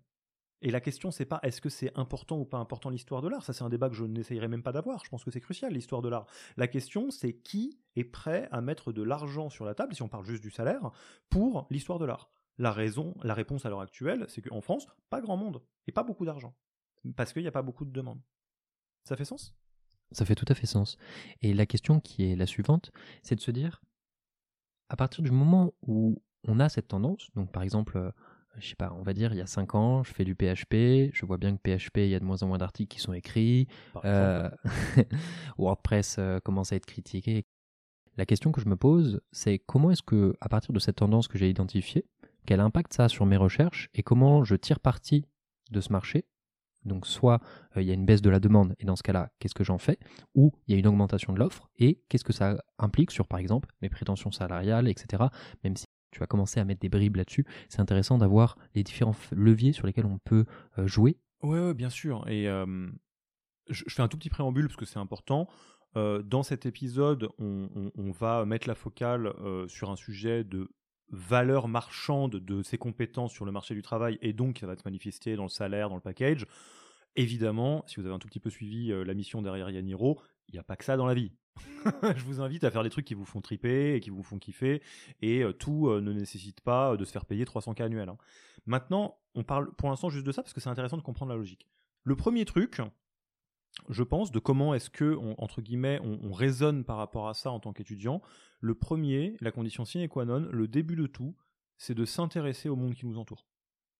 Et la question, c'est pas est-ce que c'est important ou pas important l'histoire de l'art. Ça, c'est un débat que je n'essayerai même pas d'avoir. Je pense que c'est crucial, l'histoire de l'art. La question, c'est qui est prêt à mettre de l'argent sur la table, si on parle juste du salaire, pour l'histoire de l'art? La raison, la réponse à l'heure actuelle, c'est qu'en France, pas grand monde et pas beaucoup d'argent. Parce qu'il n'y a pas beaucoup de demandes. Ça fait sens? Ça fait tout à fait sens. Et la question qui est la suivante, c'est de se dire, à partir du moment où on a cette tendance, donc par exemple, euh, je sais pas, on va dire il y a 5 ans, je fais du PHP, je vois bien que PHP, il y a de moins en moins d'articles qui sont écrits, euh, WordPress euh, commence à être critiqué. La question que je me pose, c'est comment est-ce que, à partir de cette tendance que j'ai identifiée, quel impact ça a sur mes recherches et comment je tire parti de ce marché? Donc soit euh, il y a une baisse de la demande et dans ce cas-là, qu'est-ce que j'en fais? Ou il y a une augmentation de l'offre et qu'est-ce que ça implique sur par exemple mes prétentions salariales, etc. Même si tu vas commencer à mettre des bribes là-dessus, c'est intéressant d'avoir les différents leviers sur lesquels on peut euh, jouer. Oui, bien sûr. Et je, fais un tout petit préambule parce que c'est important. dans cet épisode, on, va mettre la focale sur un sujet de valeur marchande de ses compétences sur le marché du travail et donc ça va se manifester dans le salaire, dans le package. Évidemment, si vous avez un tout petit peu suivi euh, la mission derrière Yaniro, il n'y a pas que ça dans la vie. je vous invite à faire des trucs qui vous font triper et qui vous font kiffer et euh, tout euh, ne nécessite pas de se faire payer 300K annuels. Hein. Maintenant, on parle pour l'instant juste de ça parce que c'est intéressant de comprendre la logique. Le premier truc, je pense, de comment est-ce que, entre guillemets, on, raisonne par rapport à ça en tant qu'étudiant. Le premier, la condition sine qua non, le début de tout, c'est de s'intéresser au monde qui nous entoure.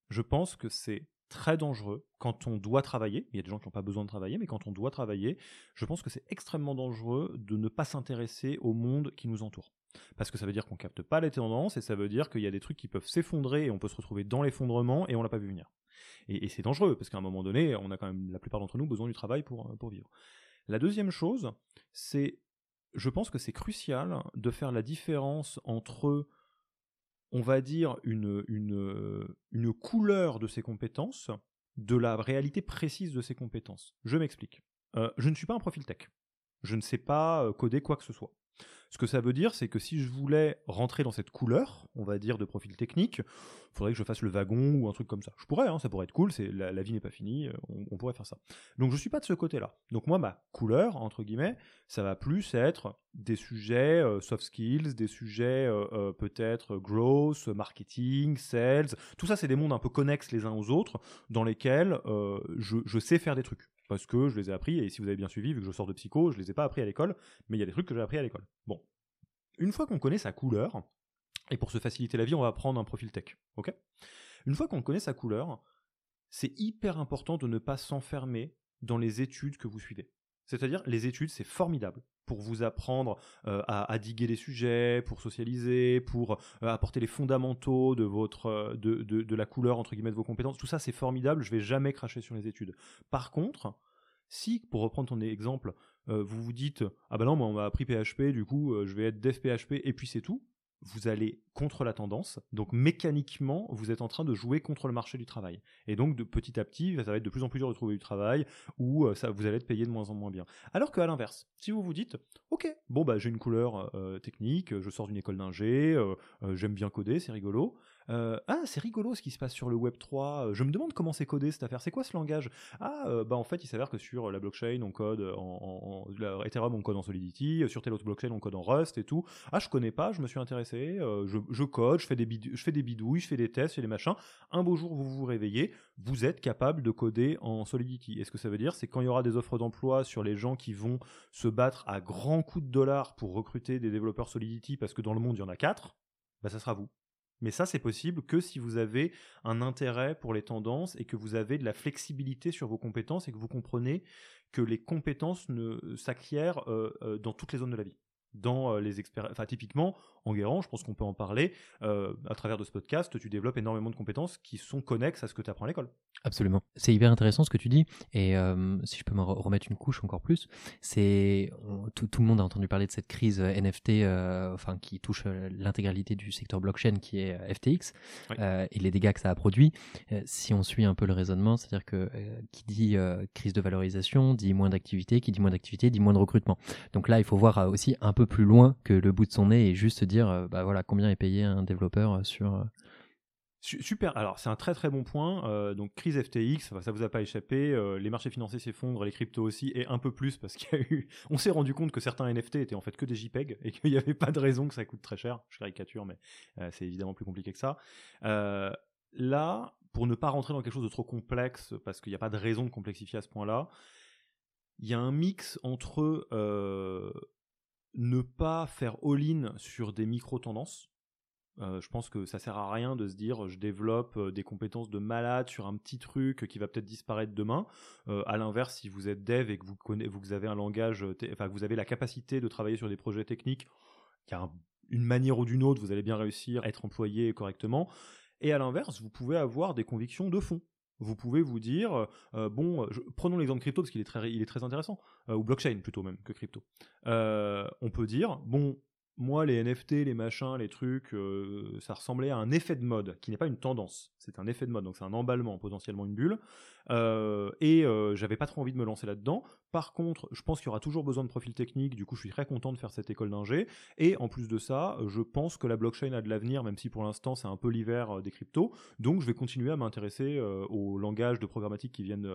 Je pense que c'est très dangereux quand on doit travailler. Il y a des gens qui n'ont pas besoin de travailler, mais quand on doit travailler, je pense que c'est extrêmement dangereux de ne pas s'intéresser au monde qui nous entoure. Parce que ça veut dire qu'on capte pas les tendances et ça veut dire qu'il y a des trucs qui peuvent s'effondrer et on peut se retrouver dans l'effondrement et on l'a pas vu venir. Et, c'est dangereux, parce qu'à un moment donné, on a quand même, la plupart d'entre nous, besoin du travail pour, euh, pour vivre. La deuxième chose, c'est, je pense que c'est crucial de faire la différence entre, on va dire, une, couleur de ses compétences, de la réalité précise de ses compétences. Je m'explique. Euh, je ne suis pas un profil tech. Je ne sais pas euh, coder quoi que ce soit. Ce que ça veut dire, c'est que si je voulais rentrer dans cette couleur, on va dire de profil technique, il faudrait que je fasse le wagon ou un truc comme ça. Je pourrais, hein, ça pourrait être cool, la, vie n'est pas finie, euh, on, pourrait faire ça. Donc je suis pas de ce côté-là. Donc moi, ma couleur, entre guillemets, ça va plus être des sujets euh, soft skills, des sujets euh, peut-être growth, marketing, sales. Tout ça, c'est des mondes un peu connexes les uns aux autres, dans lesquels je sais faire des trucs parce que je les ai appris, et si vous avez bien suivi, vu que je sors de psycho, je les ai pas appris à l'école, mais il y a des trucs que j'ai appris à l'école. Bon. Une fois qu'on connaît sa couleur, et pour se faciliter la vie, on va prendre un profil tech, ok? Une fois qu'on connaît sa couleur, c'est hyper important de ne pas s'enfermer dans les études que vous suivez. C'est-à-dire, les études, c'est formidable pour vous apprendre euh, à, diguer les sujets, pour socialiser, pour euh, apporter les fondamentaux euh, de, la couleur entre guillemets de vos compétences. Tout ça, c'est formidable. Je vais jamais cracher sur les études. Par contre, si, pour reprendre ton exemple, vous vous dites ah ben non, on m'a appris PHP, du coup je vais être dev PHP et puis c'est tout vous allez contre la tendance. Donc mécaniquement, vous êtes en train de jouer contre le marché du travail. Et donc de petit à petit, ça va être de plus en plus dur de trouver du travail ou euh, ça, vous allez être payé de moins en moins bien. Alors qu'à l'inverse, si vous vous dites, ok, bon bah j'ai une couleur euh, technique, je sors d'une école d'ingé, euh, j'aime bien coder, c'est rigolo. Euh, ah, c'est rigolo ce qui se passe sur le Web 3. Euh, je me demande comment c'est codé cette affaire. C'est quoi ce langage? Ah, euh, bah en fait, il s'avère que sur la blockchain, on code en, Ethereum, on code en Solidity. Sur telle autre blockchain, on code en Rust et tout. Ah, je connais pas. Je me suis intéressé. Je, code, je fais des bidouilles, je fais des tests, je fais des machins. Un beau jour, vous vous réveillez, vous êtes capable de coder en Solidity. Et ce que ça veut dire, c'est quand il y aura des offres d'emploi sur les gens qui vont se battre à grands coups de dollars pour recruter des développeurs Solidity, parce que dans le monde il y en a quatre, bah ça sera vous. Mais ça, c'est possible que si vous avez un intérêt pour les tendances et que vous avez de la flexibilité sur vos compétences et que vous comprenez que les compétences ne s'acquièrent euh, euh, dans toutes les zones de la vie dans euh, les expériences. Enfin, typiquement, en guérant, je pense qu'on peut en parler. Euh, à travers de ce podcast, tu développes énormément de compétences qui sont connexes à ce que tu apprends à l'école. Absolument. C'est hyper intéressant ce que tu dis. Et euh, si je peux me remettre une couche encore plus, c'est tout, le monde a entendu parler de cette crise NFT, enfin qui touche l'intégralité du secteur blockchain, qui est FTX, et les dégâts que ça a produit. si on suit un peu le raisonnement, c'est-à-dire que qui dit crise de valorisation dit moins d'activité, qui dit moins d'activité dit moins de recrutement. Donc là, il faut voir aussi un peu plus loin que le bout de son nez et juste se dire, euh, bah voilà, combien est payé un développeur euh, sur. Euh, Super. Alors, c'est un très très bon point. Donc, crise FTX, ça vous a pas échappé. Les marchés financiers s'effondrent, les cryptos aussi, et un peu plus parce qu'il y a eu. On s'est rendu compte que certains NFT étaient en fait que des JPEG et qu'il n'y avait pas de raison que ça coûte très cher. Je caricature, mais c'est évidemment plus compliqué que ça. là, pour ne pas rentrer dans quelque chose de trop complexe, parce qu'il n'y a pas de raison de complexifier à ce point-là, il y a un mix entre ne pas faire all-in sur des micro-tendances euh, je pense que ça sert à rien de se dire je développe euh, des compétences de malade sur un petit truc qui va peut-être disparaître demain. Euh, à l'inverse, si vous êtes dev et que vous, connaissez, vous avez un langage, enfin vous avez la capacité de travailler sur des projets techniques, il y a une manière ou d'une autre, vous allez bien réussir à être employé correctement. Et à l'inverse, vous pouvez avoir des convictions de fond. Vous pouvez vous dire, bon, prenons l'exemple crypto parce qu'il est très, est très intéressant, ou blockchain plutôt même que crypto. on peut dire, bon, moi, les NFT, les machins, les trucs, euh, ça ressemblait à un effet de mode, qui n'est pas une tendance, c'est un effet de mode, donc c'est un emballement, potentiellement une bulle. Euh, et euh, j'avais pas trop envie de me lancer là-dedans. Par contre, je pense qu'il y aura toujours besoin de profils techniques, du coup, je suis très content de faire cette école d'ingé. Et en plus de ça, je pense que la blockchain a de l'avenir, même si pour l'instant c'est un peu l'hiver des cryptos. Donc, je vais continuer à m'intéresser aux langages de programmatique qui viennent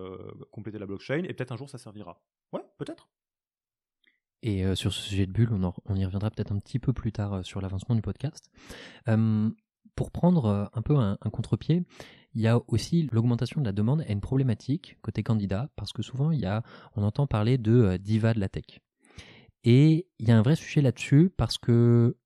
compléter la blockchain, et peut-être un jour ça servira. Ouais, peut-être. Et euh, sur ce sujet de bulle, on, y reviendra peut-être un petit peu plus tard euh, sur l'avancement du podcast. pour prendre euh, un peu un, contre-pied, il y a aussi l'augmentation de la demande et une problématique côté candidat, parce que souvent il y a, on entend parler de diva de la tech. Et il y a un vrai sujet là-dessus, parce que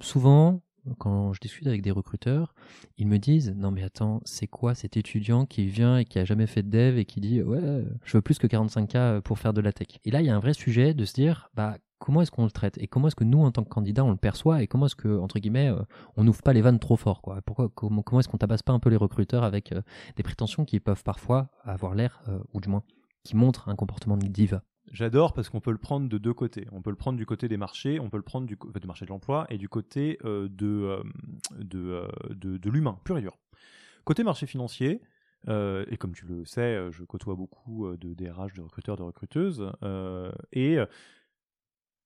souvent, quand je discute avec des recruteurs, ils me disent non mais attends, c'est quoi cet étudiant qui vient et qui a jamais fait de dev et qui dit ouais, je veux plus que 45K pour faire de la tech. Et là, il y a un vrai sujet de se dire bah comment est-ce qu'on le traite et comment est-ce que nous en tant que candidat on le perçoit et comment est-ce que entre guillemets euh, on n'ouvre pas les vannes trop fort quoi? Pourquoi comment, comment est-ce qu'on tabasse pas un peu les recruteurs avec euh, des prétentions qui peuvent parfois avoir l'air euh, ou du moins qui montrent un comportement de diva? J'adore parce qu'on peut le prendre de deux côtés. On peut le prendre du côté des marchés, on peut le prendre du, du marché de l'emploi et du côté euh, euh, euh, de, de, l'humain, pur et dur. Côté marché financier, et comme tu le sais, je côtoie beaucoup de DRH, de recruteurs, de recruteuses, et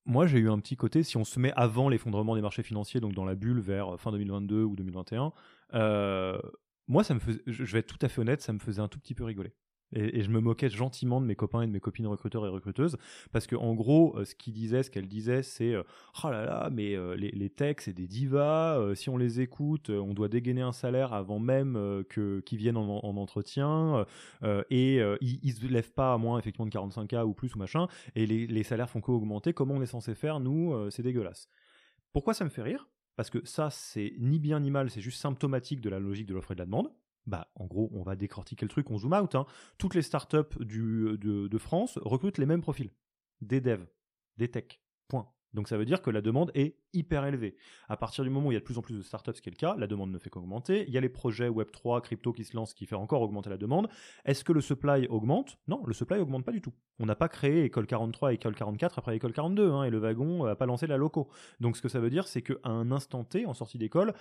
moi j'ai eu un petit côté, si on se met avant l'effondrement des marchés financiers, donc dans la bulle vers fin 2022 ou 2021, moi ça me faisait, je vais être tout à fait honnête, ça me faisait un tout petit peu rigoler. Et, je me moquais gentiment de mes copains et de mes copines recruteurs et recruteuses parce que en gros, euh, ce qu'ils disaient, ce qu'elles disaient, c'est euh, oh là là, mais euh, les, les techs c'est des divas. si on les écoute, on doit dégainer un salaire avant même que qu'ils viennent en, entretien et ils, ils se lèvent pas à moins effectivement de 45K ou plus ou machin. Et les, les salaires font qu'augmenter. Comment on est censé faire Nous, c'est dégueulasse. Pourquoi ça me fait rire? Parce que ça, c'est ni bien ni mal, c'est juste symptomatique de la logique de l'offre et de la demande bah, en gros, on va décortiquer le truc, on zoom out. Hein. Toutes les startups du, de, France recrutent les mêmes profils. Des devs, des techs, point. Donc ça veut dire que la demande est hyper élevée. À partir du moment où il y a de plus en plus de startups, ce qui est le cas, la demande ne fait qu'augmenter. Il y a les projets Web3, crypto qui se lancent, qui fait encore augmenter la demande. Est-ce que le supply augmente? Non, le supply augmente pas du tout. On n'a pas créé école 43 et école 44 après école 42, hein, et le wagon n'a pas lancé la loco. Donc ce que ça veut dire, c'est qu'à un instant T, en sortie d'école,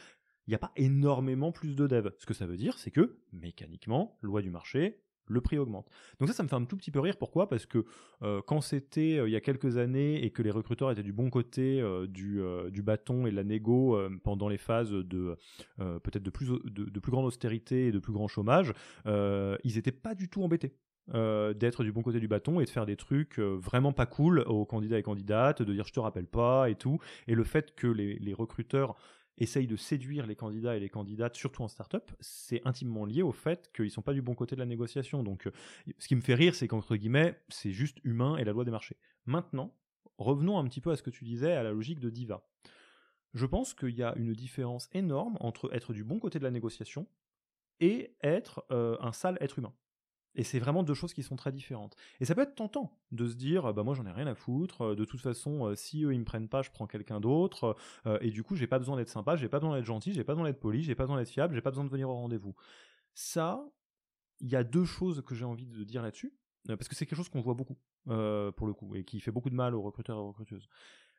il n'y a pas énormément plus de devs. Ce que ça veut dire, c'est que, mécaniquement, loi du marché, le prix augmente. Donc ça, ça me fait un tout petit peu rire. Pourquoi? Parce que euh, quand c'était euh, il y a quelques années et que les recruteurs étaient du bon côté euh, du, bâton et de la négo pendant les phases de peut-être de plus, de, plus grande austérité et de plus grand chômage, ils n'étaient pas du tout embêtés. d'être du bon côté du bâton et de faire des trucs vraiment pas cool aux candidats et candidates, de dire je te rappelle pas et tout. Et le fait que les recruteurs essaye de séduire les candidats et les candidates, surtout en start-up, c'est intimement lié au fait qu'ils ne sont pas du bon côté de la négociation. Donc, euh, ce qui me fait rire, c'est qu'entre guillemets, c'est juste humain et la loi des marchés. Maintenant, revenons un petit peu à ce que tu disais, à la logique de Diva. Je pense qu'il y a une différence énorme entre être du bon côté de la négociation et être euh, un sale être humain. Et c'est vraiment deux choses qui sont très différentes. Et ça peut être tentant de se dire, bah moi j'en ai rien à foutre, euh, de toute façon, euh, si eux ils me prennent pas, je prends quelqu'un d'autre, euh, et du coup j'ai pas besoin d'être sympa, j'ai pas besoin d'être gentil, j'ai pas besoin d'être poli, j'ai pas besoin d'être fiable, j'ai pas besoin de venir au rendez-vous. Ça, il y a deux choses que j'ai envie de dire là-dessus, parce que c'est quelque chose qu'on voit beaucoup, pour le coup, et qui fait beaucoup de mal aux recruteurs et aux recruteuses.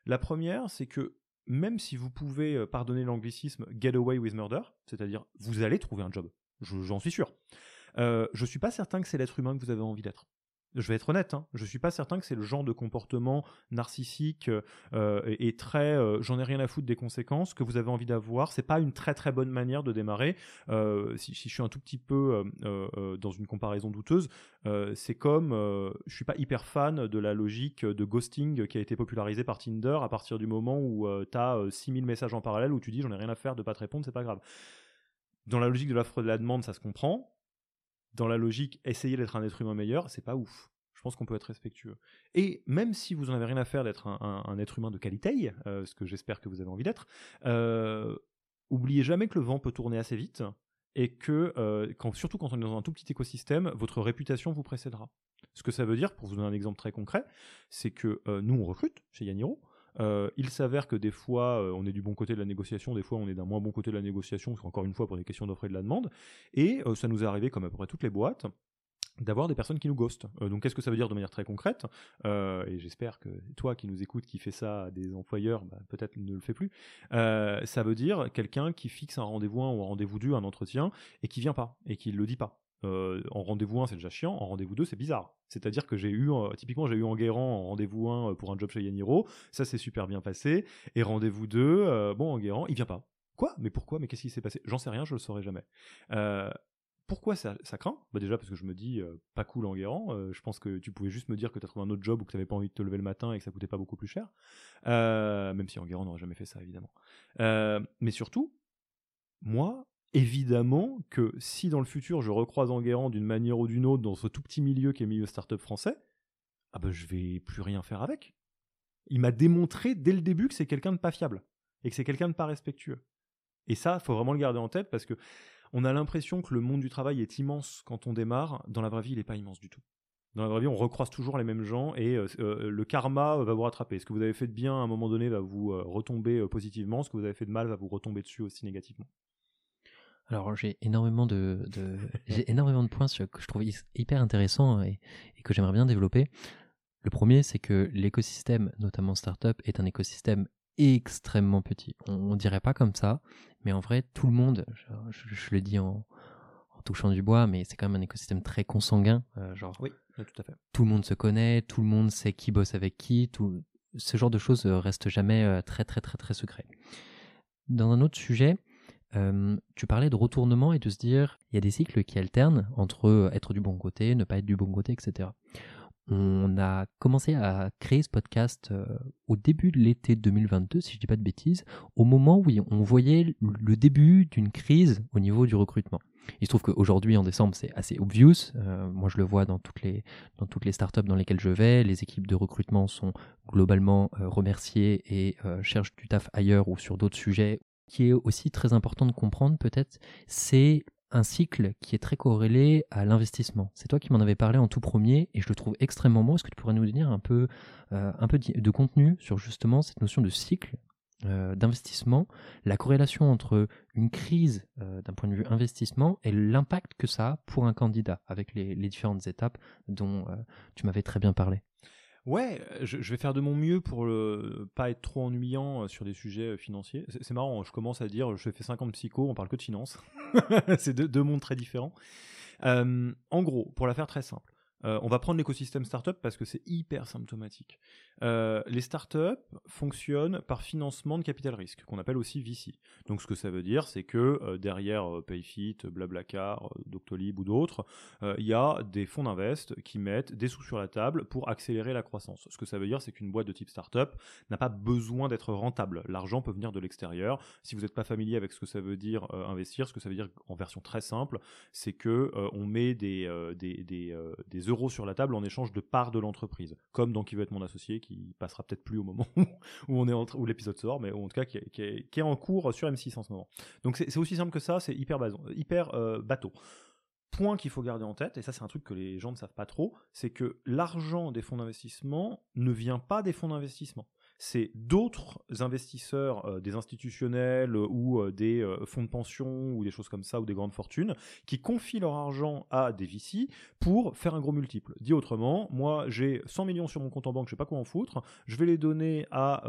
La première, c'est que même si vous pouvez pardonner l'anglicisme get away with murder, c'est-à-dire vous allez trouver un job, j'en suis sûr. Euh, je suis pas certain que c'est l'être humain que vous avez envie d'être. je vais être honnête, hein, je suis pas certain que c'est le genre de comportement narcissique euh, et, très euh, j'en ai rien à foutre des conséquences que vous avez envie d'avoir. C'est pas une très très bonne manière de démarrer. Euh, si, je suis un tout petit peu dans une comparaison douteuse, c'est comme je suis pas hyper fan de la logique de ghosting qui a été popularisée par Tinder à partir du moment où tu as 6000 messages en parallèle où tu dis j'en ai rien à faire de pas te répondre, c'est pas grave. Dans la logique de l'offre de la demande, ça se comprend dans la logique, essayer d'être un être humain meilleur, c'est pas ouf. Je pense qu'on peut être respectueux. Et même si vous n'en avez rien à faire d'être un, être humain de qualité, euh, ce que j'espère que vous avez envie d'être, euh, oubliez jamais que le vent peut tourner assez vite et que, euh, surtout quand on est dans un tout petit écosystème, votre réputation vous précédera. Ce que ça veut dire, pour vous donner un exemple très concret, c'est que nous, on recrute chez Yaniro, euh, il s'avère que des fois, euh, on est du bon côté de la négociation, des fois, on est d'un moins bon côté de la négociation, encore une fois pour des questions d'offre et de la demande. Et euh, ça nous est arrivé, comme à peu près toutes les boîtes, d'avoir des personnes qui nous ghostent. donc qu'est-ce que ça veut dire de manière très concrète? Et j'espère que toi qui nous écoutes, qui fait ça à des employeurs, bah, peut-être ne le fait plus. ça veut dire quelqu'un qui fixe un rendez-vous 1 ou un rendez-vous 2, un entretien, et qui vient pas, et qui le dit pas. Euh, en rendez-vous 1, c'est déjà chiant. En rendez-vous 2, c'est bizarre. C'est-à-dire que j'ai eu, euh, typiquement, j'ai eu Enguerrand en rendez-vous 1 euh, pour un job chez Yaniro. Ça s'est super bien passé. Et rendez-vous 2, bon, Enguerrand, il vient pas. Quoi? Mais pourquoi? Mais qu'est-ce qui s'est passé? J'en sais rien, je le saurai jamais. pourquoi ça, craint? Bah Déjà parce que je me dis, pas cool Enguerrand. je pense que tu pouvais juste me dire que tu as trouvé un autre job ou que tu n'avais pas envie de te lever le matin et que ça coûtait pas beaucoup plus cher. même si Enguerrand n'aurait jamais fait ça, évidemment. mais surtout, moi, évidemment que si dans le futur je recroise Enguerrand d'une manière ou d'une autre dans ce tout petit milieu qui est milieu startup français, ah ben je vais plus rien faire avec. Il m'a démontré dès le début que c'est quelqu'un de pas fiable et que c'est quelqu'un de pas respectueux. Et ça, faut vraiment le garder en tête parce que on a l'impression que le monde du travail est immense quand on démarre. Dans la vraie vie, il n'est pas immense du tout. Dans la vraie vie, on recroise toujours les mêmes gens et euh, euh, le karma va vous rattraper. Ce que vous avez fait de bien à un moment donné va vous euh, retomber positivement, ce que vous avez fait de mal va vous retomber dessus aussi négativement. Alors j'ai énormément de, j'ai énormément de points que je trouve hyper intéressants et, que j'aimerais bien développer. Le premier, c'est que l'écosystème, notamment startup, est un écosystème extrêmement petit. On, ne dirait pas comme ça, mais en vrai, tout le monde, je, le dis en, touchant du bois, mais c'est quand même un écosystème très consanguin. Euh, genre, oui, tout à fait. Tout le monde se connaît, tout le monde sait qui bosse avec qui. Tout, ce genre de choses reste jamais euh, très très très très secret. Dans un autre sujet, tu parlais de retournement et de se dire, il y a des cycles qui alternent entre être du bon côté, ne pas être du bon côté, etc. On a commencé à créer ce podcast au début de l'été 2022, si je dis pas de bêtises, au moment où on voyait le début d'une crise au niveau du recrutement. Il se trouve qu'aujourd'hui, en décembre, c'est assez obvious. moi, je le vois dans toutes, les, dans toutes les startups dans lesquelles je vais. Les équipes de recrutement sont globalement remerciées et cherchent du taf ailleurs ou sur d'autres sujets qui est aussi très important de comprendre peut-être, c'est un cycle qui est très corrélé à l'investissement. C'est toi qui m'en avais parlé en tout premier et je le trouve extrêmement bon. Est-ce que tu pourrais nous donner un peu, euh, un peu de contenu sur justement cette notion de cycle euh, d'investissement, la corrélation entre une crise euh, d'un point de vue investissement et l'impact que ça a pour un candidat avec les différentes étapes dont tu m'avais très bien parlé? Ouais, je, vais faire de mon mieux pour ne pas être trop ennuyant euh, sur des sujets euh, financiers. C'est marrant, je commence à dire, je fais 50 psycho, on parle que de finance. c'est deux, mondes très différents. Euh, en gros, pour la faire très simple, on va prendre l'écosystème startup parce que c'est hyper symptomatique. Euh, les startups fonctionnent par financement de capital risque, qu'on appelle aussi VC. Donc ce que ça veut dire, c'est que euh, derrière euh, Payfit, Blablacar, Doctolib ou d'autres, il y a des fonds d'invest qui mettent des sous sur la table pour accélérer la croissance. Ce que ça veut dire, c'est qu'une boîte de type startup n'a pas besoin d'être rentable. L'argent peut venir de l'extérieur. Si vous n'êtes pas familier avec ce que ça veut dire investir, ce que ça veut dire en version très simple, c'est que on met des, des, euros sur la table en échange de parts de l'entreprise, comme dans qui veut être mon associé, qui passera peut-être plus au moment où on est où l'épisode sort, mais en tout cas qui est, en cours sur M6 en ce moment. Donc c'est aussi simple que ça, c'est hyper, euh, bateau. Point qu'il faut garder en tête, et ça c'est un truc que les gens ne savent pas trop, c'est que l'argent des fonds d'investissement ne vient pas des fonds d'investissement. C'est d'autres investisseurs, euh, des institutionnels euh, ou euh, des fonds de pension ou des choses comme ça ou des grandes fortunes qui confient leur argent à des VC pour faire un gros multiple. Dit autrement, moi j'ai 100 millions sur mon compte en banque, je sais pas quoi en foutre, je vais les donner à,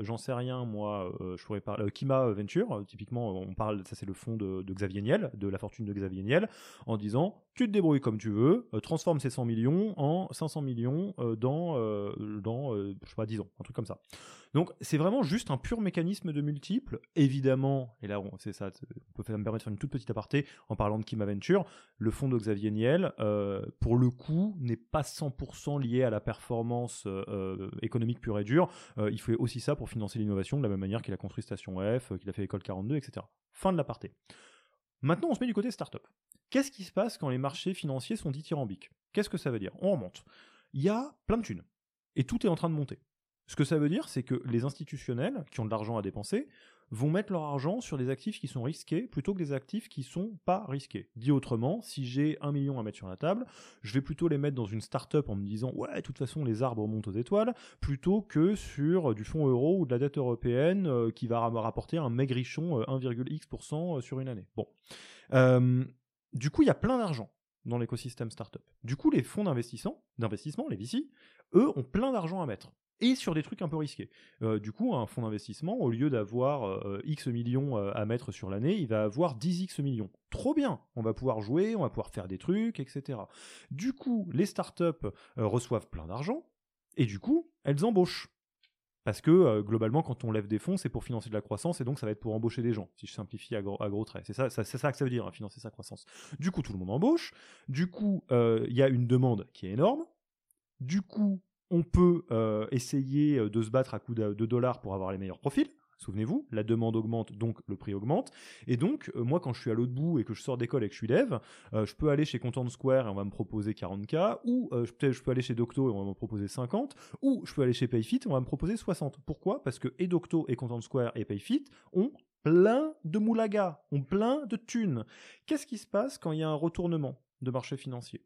j'en sais rien, moi, je pourrais parler, Kima Venture, typiquement, on parle, ça c'est le fonds de, Xavier Niel, de la fortune de Xavier Niel, en disant tu te débrouilles comme tu veux, transforme ces 100 millions en 500 millions dans, dans je sais pas, 10 ans, un truc comme ça. Donc c'est vraiment juste un pur mécanisme de multiples. Évidemment, et là c'est ça, on peut me permettre de faire une toute petite aparté en parlant de Kim Aventure, le fonds de Xavier Niel, euh, pour le coup, n'est pas 100% lié à la performance euh, économique pure et dure. Euh, il fait aussi ça pour financer l'innovation de la même manière qu'il a construit Station F, qu'il a fait École 42, etc. Fin de l'aparté. Maintenant, on se met du côté startup. Qu'est-ce qui se passe quand les marchés financiers sont dithyrambiques? Qu'est-ce que ça veut dire? On remonte. Il y a plein de thunes. Et tout est en train de monter. Ce que ça veut dire, c'est que les institutionnels qui ont de l'argent à dépenser vont mettre leur argent sur des actifs qui sont risqués plutôt que des actifs qui sont pas risqués. Dit autrement, si j'ai un million à mettre sur la table, je vais plutôt les mettre dans une start-up en me disant ouais, de toute façon les arbres montent aux étoiles, plutôt que sur du fonds euro ou de la dette européenne euh, qui va me rapporter un maigrichon 1,x% euh, euh, sur une année. Bon. du coup, il y a plein d'argent dans l'écosystème startup. Du coup, les fonds d'investissement, d'investissement, les VC, eux ont plein d'argent à mettre et sur des trucs un peu risqués. Euh, du coup, un fonds d'investissement, au lieu d'avoir euh, X millions euh, à mettre sur l'année, il va avoir 10X millions. Trop bien, on va pouvoir jouer, on va pouvoir faire des trucs, etc. Du coup, les startups reçoivent plein d'argent, et du coup, elles embauchent. Parce que globalement, quand on lève des fonds, c'est pour financer de la croissance et donc ça va être pour embaucher des gens, si je simplifie à gros, traits. C'est ça, ça que ça veut dire, hein, financer sa croissance. Du coup, tout le monde embauche. Du coup, il y a une demande qui est énorme. Du coup, on peut euh, essayer euh, de se battre à coups de, dollars pour avoir les meilleurs profils. Souvenez-vous, la demande augmente, donc le prix augmente. Et donc, euh, moi, quand je suis à l'autre bout et que je sors d'école et que je suis dev, je peux aller chez Content Square et on va me proposer 40K, ou je, je peux aller chez Docto et on va me proposer 50, ou je peux aller chez Payfit et on va me proposer 60. Pourquoi? Parce que et Docto et Content Square et Payfit ont plein de moulagas, ont plein de thunes. Qu'est-ce qui se passe quand il y a un retournement de marché financier?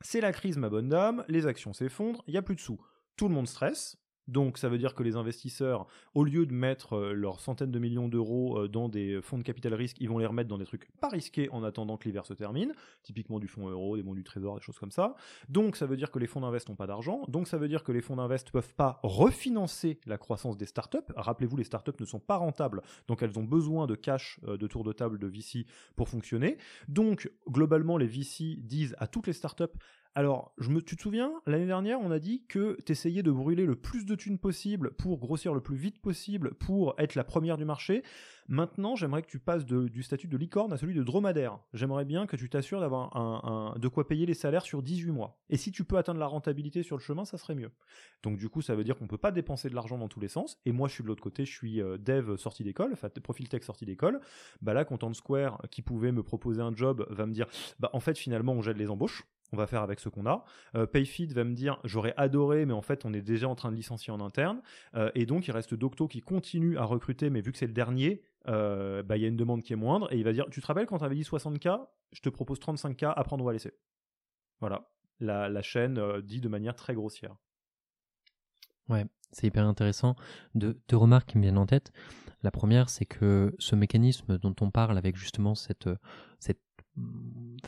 C'est la crise, ma bonne dame, les actions s'effondrent, il n'y a plus de sous. Tout le monde stresse, donc ça veut dire que les investisseurs, au lieu de mettre euh, leurs centaines de millions d'euros euh, dans des fonds de capital risque, ils vont les remettre dans des trucs pas risqués en attendant que l'hiver se termine, typiquement du fonds euro, des bons du trésor, des choses comme ça. Donc ça veut dire que les fonds d'invest n'ont pas d'argent, donc ça veut dire que les fonds d'invest peuvent pas refinancer la croissance des startups. Rappelez-vous, les startups ne sont pas rentables, donc elles ont besoin de cash euh, de tour de table de VC pour fonctionner. Donc globalement, les VC disent à toutes les startups alors, je me, tu te souviens, l'année dernière, on a dit que tu essayais de brûler le plus de thunes possible pour grossir le plus vite possible pour être la première du marché. Maintenant, j'aimerais que tu passes du statut de licorne à celui de dromadaire. J'aimerais bien que tu t'assures d'avoir un, de quoi payer les salaires sur 18 mois. Et si tu peux atteindre la rentabilité sur le chemin, ça serait mieux. Donc du coup, ça veut dire qu'on peut pas dépenser de l'argent dans tous les sens. Et moi, je suis de l'autre côté, je suis euh, dev sorti d'école, enfin profil tech sorti d'école. Bah là, Content Square, qui pouvait me proposer un job, va me dire, bah en fait, finalement, on gèle les embauches on va faire avec ce qu'on a. Euh, Payfeed va me dire j'aurais adoré, mais en fait on est déjà en train de licencier en interne. Euh, et donc il reste Docto qui continue à recruter, mais vu que c'est le dernier, euh, bah, il y a une demande qui est moindre. Et il va dire tu te rappelles quand tu avais dit 60K, je te propose 35K, à prendre ou à laisser. Voilà, la, chaîne dit de manière très grossière. Ouais, c'est hyper intéressant. Deux, remarques qui me viennent en tête. La première, c'est que ce mécanisme dont on parle avec justement cette, cette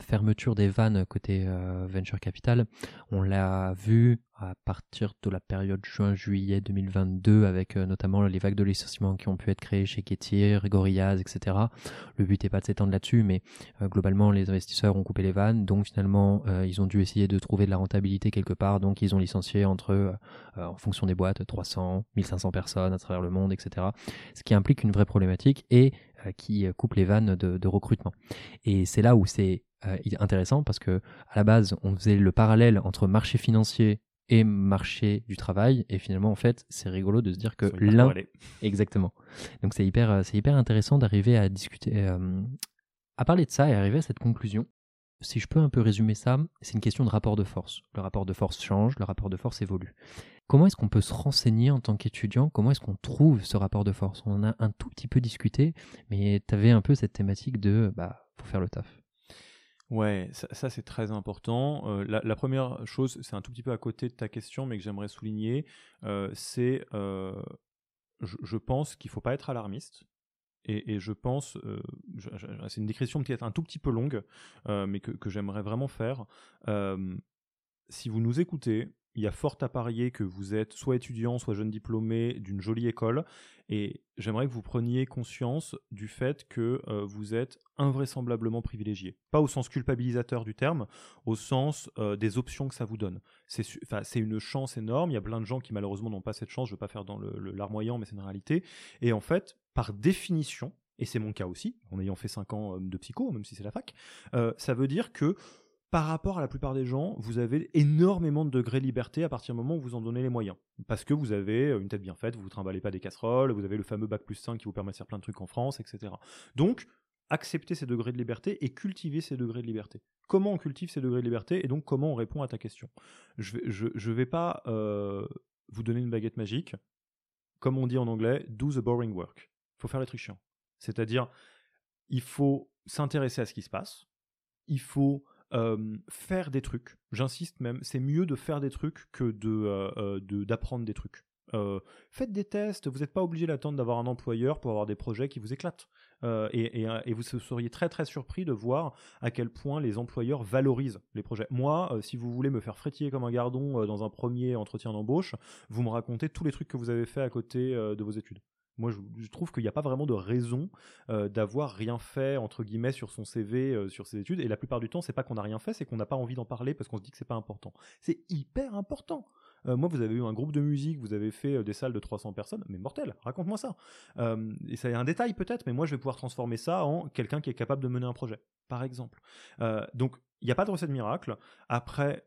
fermeture des vannes côté euh, venture capital. On l'a vu à partir de la période juin-juillet 2022 avec euh, notamment les vagues de licenciements qui ont pu être créées chez Ketir, Gorillaz, etc. Le but n'est pas de s'étendre là-dessus, mais euh, globalement les investisseurs ont coupé les vannes, donc finalement ils ont dû essayer de trouver de la rentabilité quelque part, donc ils ont licencié entre, en fonction des boîtes, 300, 1500 personnes à travers le monde, etc. Ce qui implique une vraie problématique et qui coupe les vannes de recrutement. Et c'est là où c'est euh, intéressant parce que à la base, on faisait le parallèle entre marché financier et marché du travail. Et finalement en fait c'est rigolo de se dire que l'un exactement. Donc c'est hyper euh, c'est hyper intéressant d'arriver à discuter euh, à parler de ça et arriver à cette conclusion si je peux un peu résumer ça c'est une question de rapport de force. Le rapport de force change le rapport de force évolue. Comment est-ce qu'on peut se renseigner en tant qu'étudiant? Comment est-ce qu'on trouve ce rapport de force? On en a un tout petit peu discuté mais tu avais un peu cette thématique de bah faut faire le taf. Ouais, ça, c'est très important. Euh, la, première chose, c'est un tout petit peu à côté de ta question, mais que j'aimerais souligner, euh, c'est, euh, je, je, pense qu'il faut pas être alarmiste. Et, je pense, euh, c'est une décrétion peut-être un tout petit peu longue, mais que, j'aimerais vraiment faire. si vous nous écoutez, il y a fort à parier que vous êtes soit étudiant, soit jeune diplômé d'une jolie école, et j'aimerais que vous preniez conscience du fait que euh, vous êtes invraisemblablement privilégié. Pas au sens culpabilisateur du terme, au sens euh, des options que ça vous donne. C'est une chance énorme, il y a plein de gens qui malheureusement n'ont pas cette chance, je ne veux pas faire dans le, le larmoyant, mais c'est une réalité. Et en fait, par définition, et c'est mon cas aussi, en ayant fait 5 ans euh, de psycho, même si c'est la fac, ça veut dire que par rapport à la plupart des gens, vous avez énormément de degrés de liberté à partir du moment où vous en donnez les moyens. Parce que vous avez une tête bien faite, vous ne vous trimballez pas des casseroles, vous avez le fameux bac plus 5 qui vous permet de faire plein de trucs en France, etc. Donc, acceptez ces degrés de liberté et cultivez ces degrés de liberté. Comment on cultive ces degrés de liberté et donc comment on répond à ta question? Je ne vais, pas euh, vous donner une baguette magique. Comme on dit en anglais, do the boring work. Il faut faire les trucs chiants. C'est-à-dire, il faut s'intéresser à ce qui se passe. Il faut faire des trucs. J'insiste même, c'est mieux de faire des trucs que de d'apprendre des trucs. faites des tests, vous n'êtes pas obligé d'attendre d'avoir un employeur pour avoir des projets qui vous éclatent. et, vous seriez très très surpris de voir à quel point les employeurs valorisent les projets. Moi, si vous voulez me faire frétiller comme un gardon dans un premier entretien d'embauche, vous me racontez tous les trucs que vous avez fait à côté de vos études. Moi, je, trouve qu'il n'y a pas vraiment de raison euh, d'avoir rien fait entre guillemets sur son CV, euh, sur ses études. Et la plupart du temps, c'est pas qu'on n'a rien fait, c'est qu'on n'a pas envie d'en parler parce qu'on se dit que c'est pas important. C'est hyper important. Euh, moi, vous avez eu un groupe de musique, vous avez fait des salles de 300 personnes, mais mortel. Raconte-moi ça. et ça un détail peut-être, mais moi, je vais pouvoir transformer ça en quelqu'un qui est capable de mener un projet, par exemple. donc, il n'y a pas de recette miracle. Après,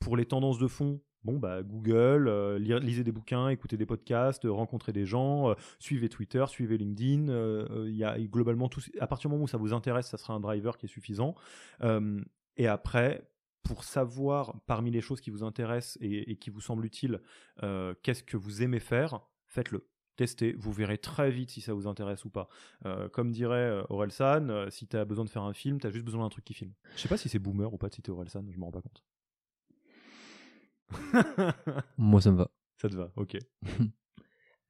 pour les tendances de fond, Bon, bah, Google, euh, lisez des bouquins, écoutez des podcasts, euh, rencontrez des gens, euh, suivez Twitter, suivez LinkedIn. Il y a globalement tout. À partir du moment où ça vous intéresse, ça sera un driver qui est suffisant. et après, pour savoir parmi les choses qui vous intéressent et, qui vous semblent utiles, qu'est-ce que vous aimez faire, faites-le. Testez, vous verrez très vite si ça vous intéresse ou pas. comme dirait Aurel San, si tu as besoin de faire un film, tu as juste besoin d'un truc qui filme. Je sais pas si c'est boomer ou pas de citer Aurel San, je me rends pas compte. Moi, ça me va. Ça te va, ok.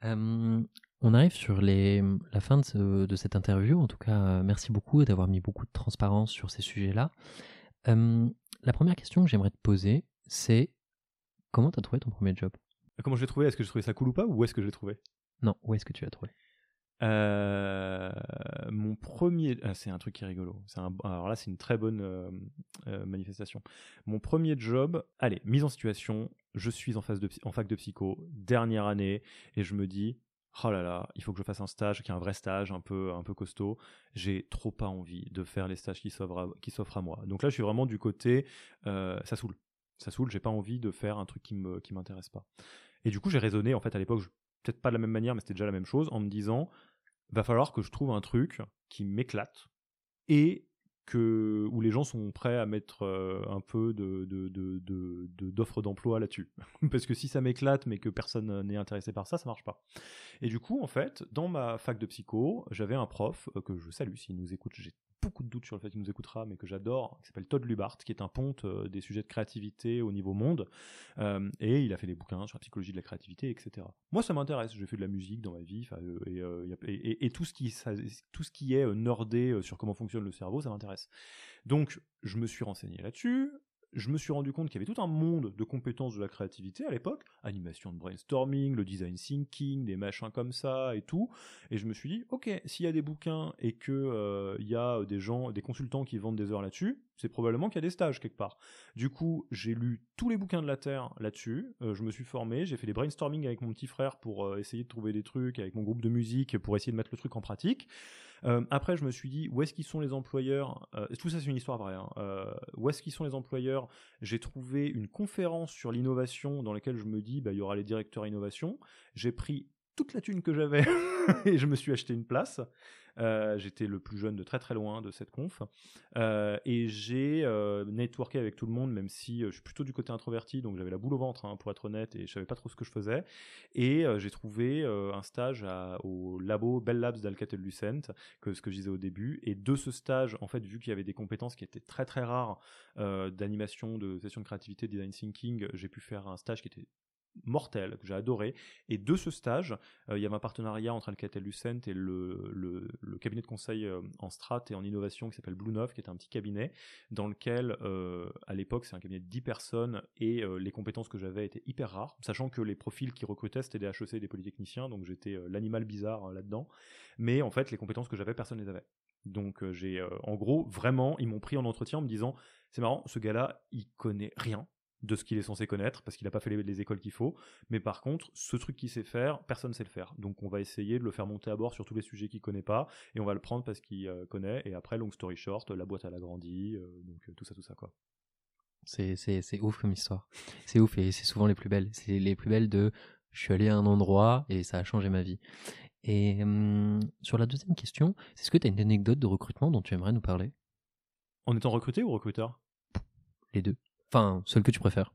Euh, on arrive sur les, la fin de, de, cette interview. En tout cas, euh, merci beaucoup d'avoir mis beaucoup de transparence sur ces sujets-là. Euh, la première question que j'aimerais te poser, c'est comment tu as trouvé ton premier job? Comment je l'ai trouvé? Est-ce que j'ai trouvé ça cool ou pas? Ou où est-ce que je l'ai trouvé? Non, où est-ce que tu l'as trouvé? Euh, mon premier, ah, c'est un truc qui est rigolo. C'est un, alors là, c'est une très bonne euh, euh, manifestation. Mon premier job, allez, mise en situation. Je suis en, phase de, en fac de psycho, dernière année, et je me dis, oh là là, il faut que je fasse un stage, qui est un vrai stage, un peu, un peu costaud. J'ai trop pas envie de faire les stages qui s'offrent à, qui s'offrent à moi. Donc là, je suis vraiment du côté, ça saoule, ça saoule. J'ai pas envie de faire un truc qui me, qui m'intéresse pas. Et du coup, j'ai raisonné en fait à l'époque, peut-être pas de la même manière, mais c'était déjà la même chose, en me disant va falloir que je trouve un truc qui m'éclate et que où les gens sont prêts à mettre euh, un peu de, d'offres d'emploi là-dessus. Parce que si ça m'éclate mais que personne n'est intéressé par ça, ça marche pas. Et du coup, en fait, dans ma fac de psycho, j'avais un prof euh, que je salue s'il nous écoute. J'ai beaucoup de doutes sur le fait qu'il nous écoutera, mais que j'adore, qui s'appelle Todd Lubart, qui est un ponte euh, des sujets de créativité au niveau monde. Euh, et il a fait des bouquins sur la psychologie de la créativité, etc. Moi, ça m'intéresse. J'ai fait de la musique dans ma vie, euh, et, et, tout ce qui, tout ce qui est nordé sur comment fonctionne le cerveau, ça m'intéresse. Donc, je me suis renseigné là-dessus je me suis rendu compte qu'il y avait tout un monde de compétences de la créativité à l'époque, animation de brainstorming, le design thinking, des machins comme ça et tout. Et je me suis dit, ok, s'il y a des bouquins et que euh, y a des gens, des consultants qui vendent des heures là-dessus, c'est probablement qu'il y a des stages quelque part. Du coup, j'ai lu tous les bouquins de la Terre là-dessus, euh, je me suis formé, j'ai fait des brainstorming avec mon petit frère pour euh, essayer de trouver des trucs, avec mon groupe de musique pour essayer de mettre le truc en pratique. Euh, après, je me suis dit, où est-ce qu'ils sont les employeurs Tout ça, c'est une histoire vraie. Hein. où est-ce qu'ils sont les employeurs? J'ai trouvé une conférence sur l'innovation dans laquelle je me dis, bah, il y aura les directeurs innovation. J'ai pris toute la thune que j'avais et je me suis acheté une place. Euh, j'étais le plus jeune de très très loin de cette conf. Euh, et j'ai euh, networké avec tout le monde, même si je suis plutôt du côté introverti, donc j'avais la boule au ventre, hein, pour être honnête, et je savais pas trop ce que je faisais. Et j'ai trouvé un stage au labo Bell Labs d'Alcatel-Lucent, que ce que je disais au début. Et de ce stage, en fait, vu qu'il y avait des compétences qui étaient très très rares d'animation, de session de créativité, design thinking, j'ai pu faire un stage qui était mortel, que j'ai adoré. Et de ce stage, euh, il y avait un partenariat entre Alcatel-Lucent et le, le, cabinet de conseil euh, en strat et en innovation qui s'appelle Blue qui est un petit cabinet dans lequel, euh, à l'époque, c'est un cabinet de 10 personnes et les compétences que j'avais étaient hyper rares, sachant que les profils qui recrutaient, c'était des HEC et des polytechniciens, donc j'étais l'animal bizarre là-dedans. Mais en fait, les compétences que j'avais, personne ne les avait. Donc j'ai, en gros, vraiment, ils m'ont pris en entretien en me disant, c'est marrant, ce gars-là, il connaît rien de ce qu'il est censé connaître parce qu'il n'a pas fait les, écoles qu'il faut. Mais par contre, ce truc qu'il sait faire, personne ne sait le faire. Donc on va essayer de le faire monter à bord sur tous les sujets qu'il connaît pas et on va le prendre parce qu'il euh, connaît. Et après, long story short, la boîte elle a grandi, euh, donc euh, tout ça, tout ça quoi. C'est, c'est, ouf comme histoire. C'est ouf et c'est souvent les plus belles. C'est les plus belles de je suis allé à un endroit et ça a changé ma vie. Et hum, sur la deuxième question, est-ce que tu as une anecdote de recrutement dont tu aimerais nous parler? En étant recruté ou recruteur? Les deux. Enfin, celle que tu préfères.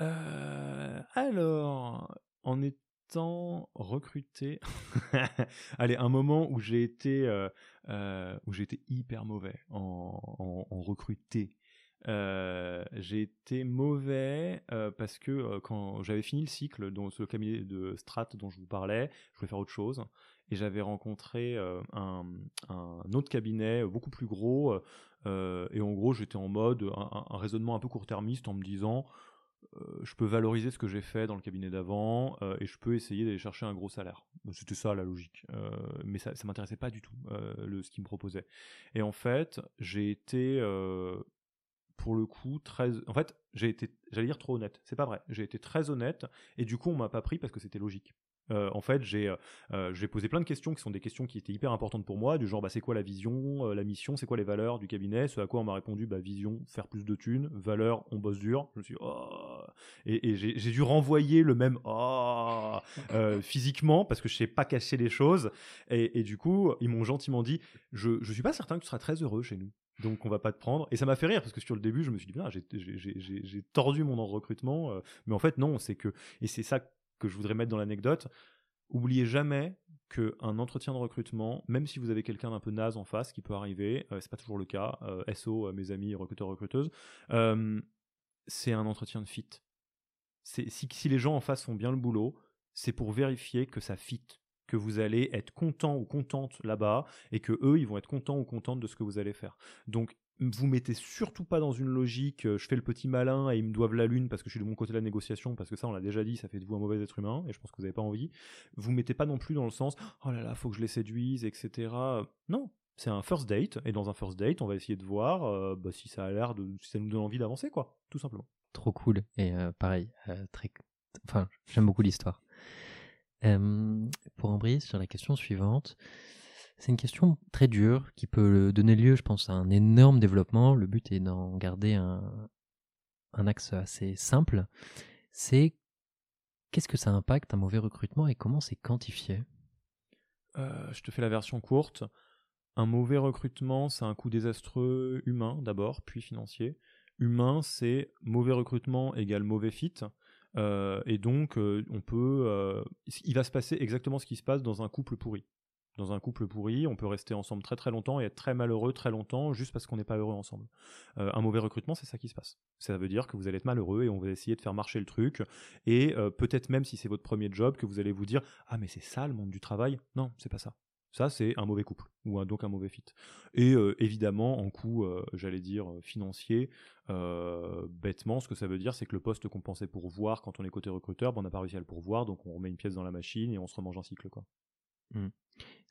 Euh, alors, en étant recruté, allez, un moment où j'ai été, euh, euh, où j'ai été hyper mauvais en, recruté. j'ai été mauvais parce que quand j'avais fini le cycle dans ce cabinet de strat dont je vous parlais, je voulais faire autre chose et j'avais rencontré un, autre cabinet beaucoup plus gros euh, et en gros, j'étais en mode un, raisonnement un peu court-termiste en me disant euh, je peux valoriser ce que j'ai fait dans le cabinet d'avant euh, et je peux essayer d'aller chercher un gros salaire. C'était ça la logique. mais ça, ça m'intéressait pas du tout, le, ce qu'il me proposait. Et en fait, j'ai été pour le coup très en fait j'ai été j'allais dire trop honnête c'est pas vrai j'ai été très honnête et du coup on m'a pas pris parce que c'était logique euh, en fait, j'ai euh, j'ai posé plein de questions qui sont des questions qui étaient hyper importantes pour moi, du genre bah, c'est quoi la vision, euh, la mission, c'est quoi les valeurs du cabinet, ce à quoi on m'a répondu bah, vision, faire plus de thunes, valeur, on bosse dur. Je me suis oh et, j'ai dû renvoyer le même oh physiquement parce que je sais pas cacher les choses et, du coup ils m'ont gentiment dit je je suis pas certain que tu seras très heureux chez nous. Donc on va pas te prendre. Et ça m'a fait rire parce que sur le début, je me suis dit, j'ai tordu mon recrutement. mais en fait, non, c'est que, et c'est ça que je voudrais mettre dans l'anecdote. Oubliez jamais qu'un entretien de recrutement, même si vous avez quelqu'un d'un peu naze en face, qui peut arriver, euh, c'est pas toujours le cas, euh, SO, euh, mes amis recruteurs, recruteuses, c'est un entretien de fit. Si, si les gens en face font bien le boulot, c'est pour vérifier que ça fit, que vous allez être content ou contente là-bas et que eux, ils vont être contents ou contentes de ce que vous allez faire. Donc, vous mettez surtout pas dans une logique euh, je fais le petit malin et ils me doivent la lune parce que je suis de mon côté de la négociation parce que ça on l'a déjà dit ça fait de vous un mauvais être humain et je pense que vous n'avez pas envie. Vous mettez pas non plus dans le sens oh là là faut que je les séduise etc non c'est un first date et dans un first date on va essayer de voir euh, bah, si ça a l'air de si ça nous donne envie d'avancer quoi tout simplement. Trop cool et euh, pareil très enfin j'aime beaucoup l'histoire. Pour embrayer sur la question suivante c'est une question très dure qui peut donner lieu, je pense, à un énorme développement. Le but est d'en garder un, axe assez simple. C'est qu'est-ce que ça impacte un mauvais recrutement et comment c'est quantifié? Euh, Je te fais la version courte. Un mauvais recrutement, c'est un coût désastreux humain d'abord, puis financier. Humain, c'est mauvais recrutement égale mauvais fit. Euh, et donc, euh, il va se passer exactement ce qui se passe dans un couple pourri dans un couple pourri, on peut rester ensemble très très longtemps et être très malheureux très longtemps juste parce qu'on n'est pas heureux ensemble. Euh, un mauvais recrutement, c'est ça qui se passe. Ça veut dire que vous allez être malheureux et on va essayer de faire marcher le truc. Et euh, peut-être même si c'est votre premier job, que vous allez vous dire ah mais c'est ça le monde du travail? Non, c'est pas ça. Ça, c'est un mauvais couple, ou donc un mauvais fit. Et euh, évidemment, en coût, j'allais dire, financier, bêtement, ce que ça veut dire, c'est que le poste qu'on pensait pourvoir quand on est côté recruteur, ben, on n'a pas réussi à le pourvoir, donc on remet une pièce dans la machine et on se remange un cycle. Quoi. Mmh.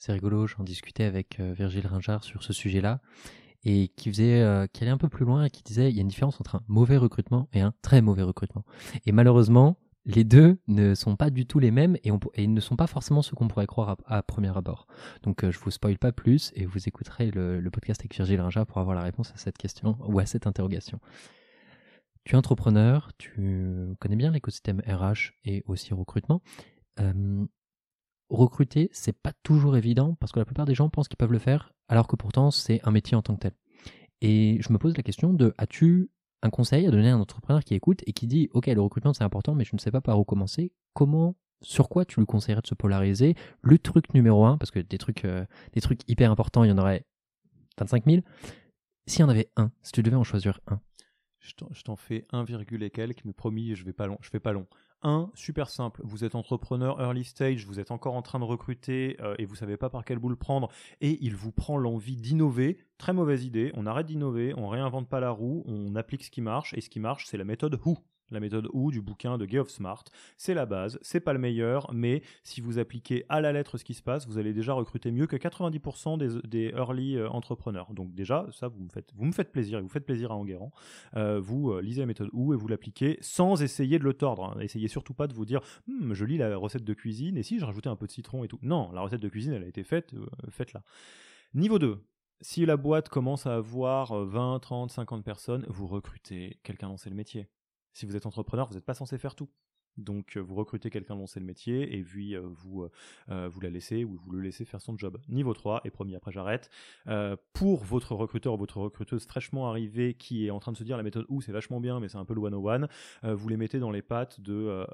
C'est rigolo, j'en discutais avec euh, Virgile Ringard sur ce sujet-là et qui faisait euh, qui allait un peu plus loin et qui disait il y a une différence entre un mauvais recrutement et un très mauvais recrutement. Et malheureusement, les deux ne sont pas du tout les mêmes et, et ne sont pas forcément ce qu'on pourrait croire à, premier abord. Donc euh, je vous spoil pas plus et vous écouterez le, podcast avec Virgile Ringard pour avoir la réponse à cette question ou à cette interrogation. Tu es entrepreneur, tu connais bien l'écosystème RH et aussi recrutement recruter, c'est pas toujours évident parce que la plupart des gens pensent qu'ils peuvent le faire, alors que pourtant c'est un métier en tant que tel. Et je me pose la question de as-tu un conseil à donner à un entrepreneur qui écoute et qui dit ok le recrutement c'est important mais je ne sais pas par où commencer comment sur quoi tu lui conseillerais de se polariser? Le truc numéro un parce que des trucs euh, des trucs hyper importants il y en aurait 25 000 s'il y en avait un si tu devais en choisir un je t'en fais 1, et quelques, mais promis, je vais pas long. Je fais pas long. Un, super simple. Vous êtes entrepreneur early stage, vous êtes encore en train de recruter euh, et vous savez pas par quel bout le prendre et il vous prend l'envie d'innover. Très mauvaise idée. On arrête d'innover, on réinvente pas la roue, on applique ce qui marche et ce qui marche, c'est la méthode Who la méthode OU du bouquin de Geoff Smart. C'est la base, c'est pas le meilleur, mais si vous appliquez à la lettre ce qui se passe, vous allez déjà recruter mieux que 90% des, early euh, entrepreneurs. Donc déjà, ça, vous me faites, plaisir et vous faites plaisir à Enguerrand. Euh, vous euh, lisez la méthode OU et vous l'appliquez sans essayer de le tordre. Hein. Essayez surtout pas de vous dire, hmm, je lis la recette de cuisine et si je rajoutais un peu de citron et tout. Non, la recette de cuisine, elle a été faite, faites-la. Niveau 2, si la boîte commence à avoir 20, 30, 50 personnes, vous recrutez quelqu'un dont c'est le métier. Si vous êtes entrepreneur, vous n'êtes pas censé faire tout. Donc euh, vous recrutez quelqu'un dont c'est le métier et puis euh, vous, euh, vous la laissez ou vous le laissez faire son job. Niveau 3, et promis après j'arrête, pour votre recruteur ou votre recruteuse fraîchement arrivée qui est en train de se dire la méthode ou c'est vachement bien mais c'est un peu le one-on-one, vous les mettez dans les pattes de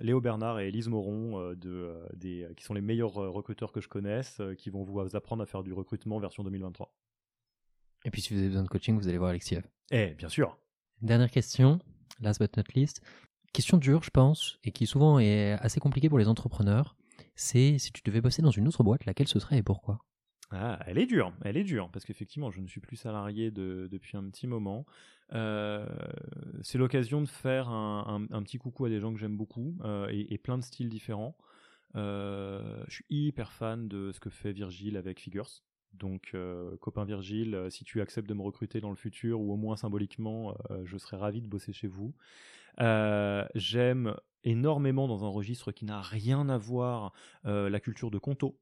Léo Bernard et Elise Moron, de, des, qui sont les meilleurs recruteurs que je connaisse, qui vont vous apprendre à faire du recrutement version 2023. Et puis si vous avez besoin de coaching, vous allez voir Alexiev. Eh, bien sûr. Dernière question, last but not least. Question dure, je pense, et qui souvent est assez compliquée pour les entrepreneurs, c'est si tu devais bosser dans une autre boîte, laquelle ce serait et pourquoi? Ah, elle est dure, elle est dure, parce qu'effectivement, je ne suis plus salarié depuis un petit moment. Euh, c'est l'occasion de faire un, petit coucou à des gens que j'aime beaucoup euh, et, plein de styles différents. Euh, je suis hyper fan de ce que fait Virgile avec Figures. Donc, euh, copain Virgile, euh, si tu acceptes de me recruter dans le futur, ou au moins symboliquement, euh, je serais ravi de bosser chez vous. J'aime énormément dans un registre qui n'a rien à voir la culture de Conto.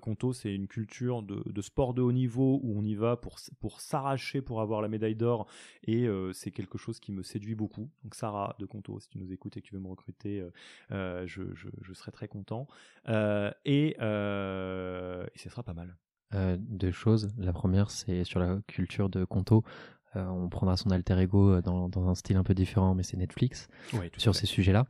Conto, c'est une culture de, sport de haut niveau où on y va pour, pour s'arracher pour avoir la médaille d'or et c'est quelque chose qui me séduit beaucoup. Donc Sarah de Conto, si tu nous écoutes et que tu veux me recruter, je, je, serai très content. et, et ce sera pas mal. Euh, deux choses. La première, c'est sur la culture de Conto. Euh, on prendra son alter ego euh, dans, un style un peu différent, mais c'est Netflix sur ces sujets-là.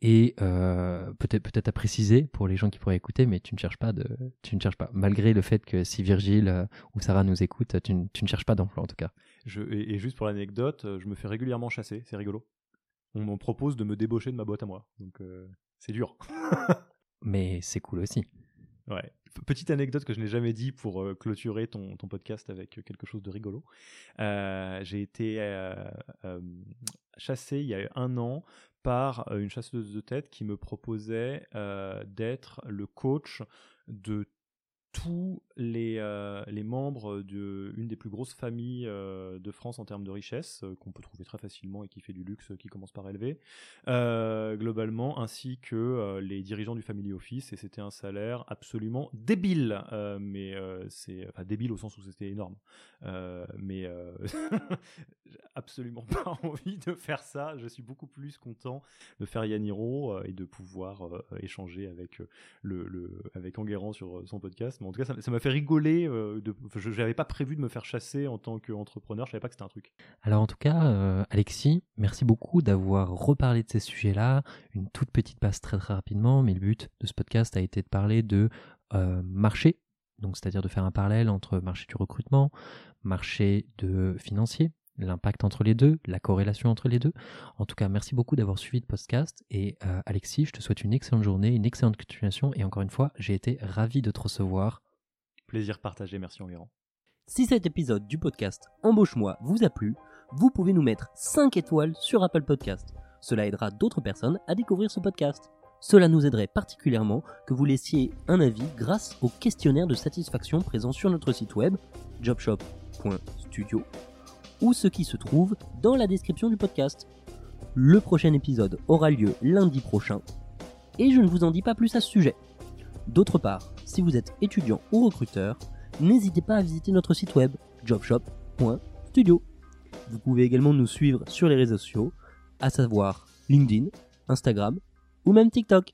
Et peut-être peut-être à préciser pour les gens qui pourraient écouter, mais tu ne cherches pas de, tu ne cherches pas. Malgré le fait que si Virgile ou Sarah nous écoutent, tu, ne, cherches pas d'emploi en tout cas. Je, et, juste pour l'anecdote, je me fais régulièrement chasser, c'est rigolo. On me propose de me débaucher de ma boîte à moi, donc c'est dur. mais c'est cool aussi. Ouais. Petite anecdote que je n'ai jamais dit pour euh, clôturer ton, ton, podcast avec quelque chose de rigolo. Euh, j'ai été euh, chassé il y a un an par une chasseuse de tête qui me proposait d'être le coach de tous les, euh, les membres d'une des plus grosses familles euh, de France en termes de richesse, euh, qu'on peut trouver très facilement et qui fait du luxe, qui commence par élever, globalement, ainsi que les dirigeants du Family Office, et c'était un salaire absolument débile, mais c'est enfin, débile au sens où c'était énorme, mais absolument pas envie de faire ça. Je suis beaucoup plus content de faire Yaniro et de pouvoir échanger avec le avec Enguerrand sur son podcast en tout cas, ça m'a fait rigoler. Euh, je n'avais pas prévu de me faire chasser en tant qu'entrepreneur. Je savais pas que c'était un truc. Alors en tout cas, euh, Alexis, merci beaucoup d'avoir reparlé de ces sujets-là. Une toute petite passe très très rapidement, mais le but de ce podcast a été de parler de euh, marché, donc c'est-à-dire de faire un parallèle entre marché du recrutement, marché de financier, l'impact entre les deux, la corrélation entre les deux. En tout cas, merci beaucoup d'avoir suivi le podcast et euh, Alexis, je te souhaite une excellente journée, une excellente continuation et encore une fois, j'ai été ravi de te recevoir. Plaisir partagé, merci Enguerrand. Si cet épisode du podcast Embauche-moi vous a plu, vous pouvez nous mettre 5 étoiles sur Apple Podcast. Cela aidera d'autres personnes à découvrir ce podcast. Cela nous aiderait particulièrement que vous laissiez un avis grâce au questionnaire de satisfaction présent sur notre site web jobshop.studio ou ce qui se trouve dans la description du podcast. Le prochain épisode aura lieu lundi prochain, et je ne vous en dis pas plus à ce sujet. D'autre part, si vous êtes étudiant ou recruteur, n'hésitez pas à visiter notre site web jobshop.studio. Vous pouvez également nous suivre sur les réseaux sociaux, à savoir LinkedIn, Instagram ou même TikTok.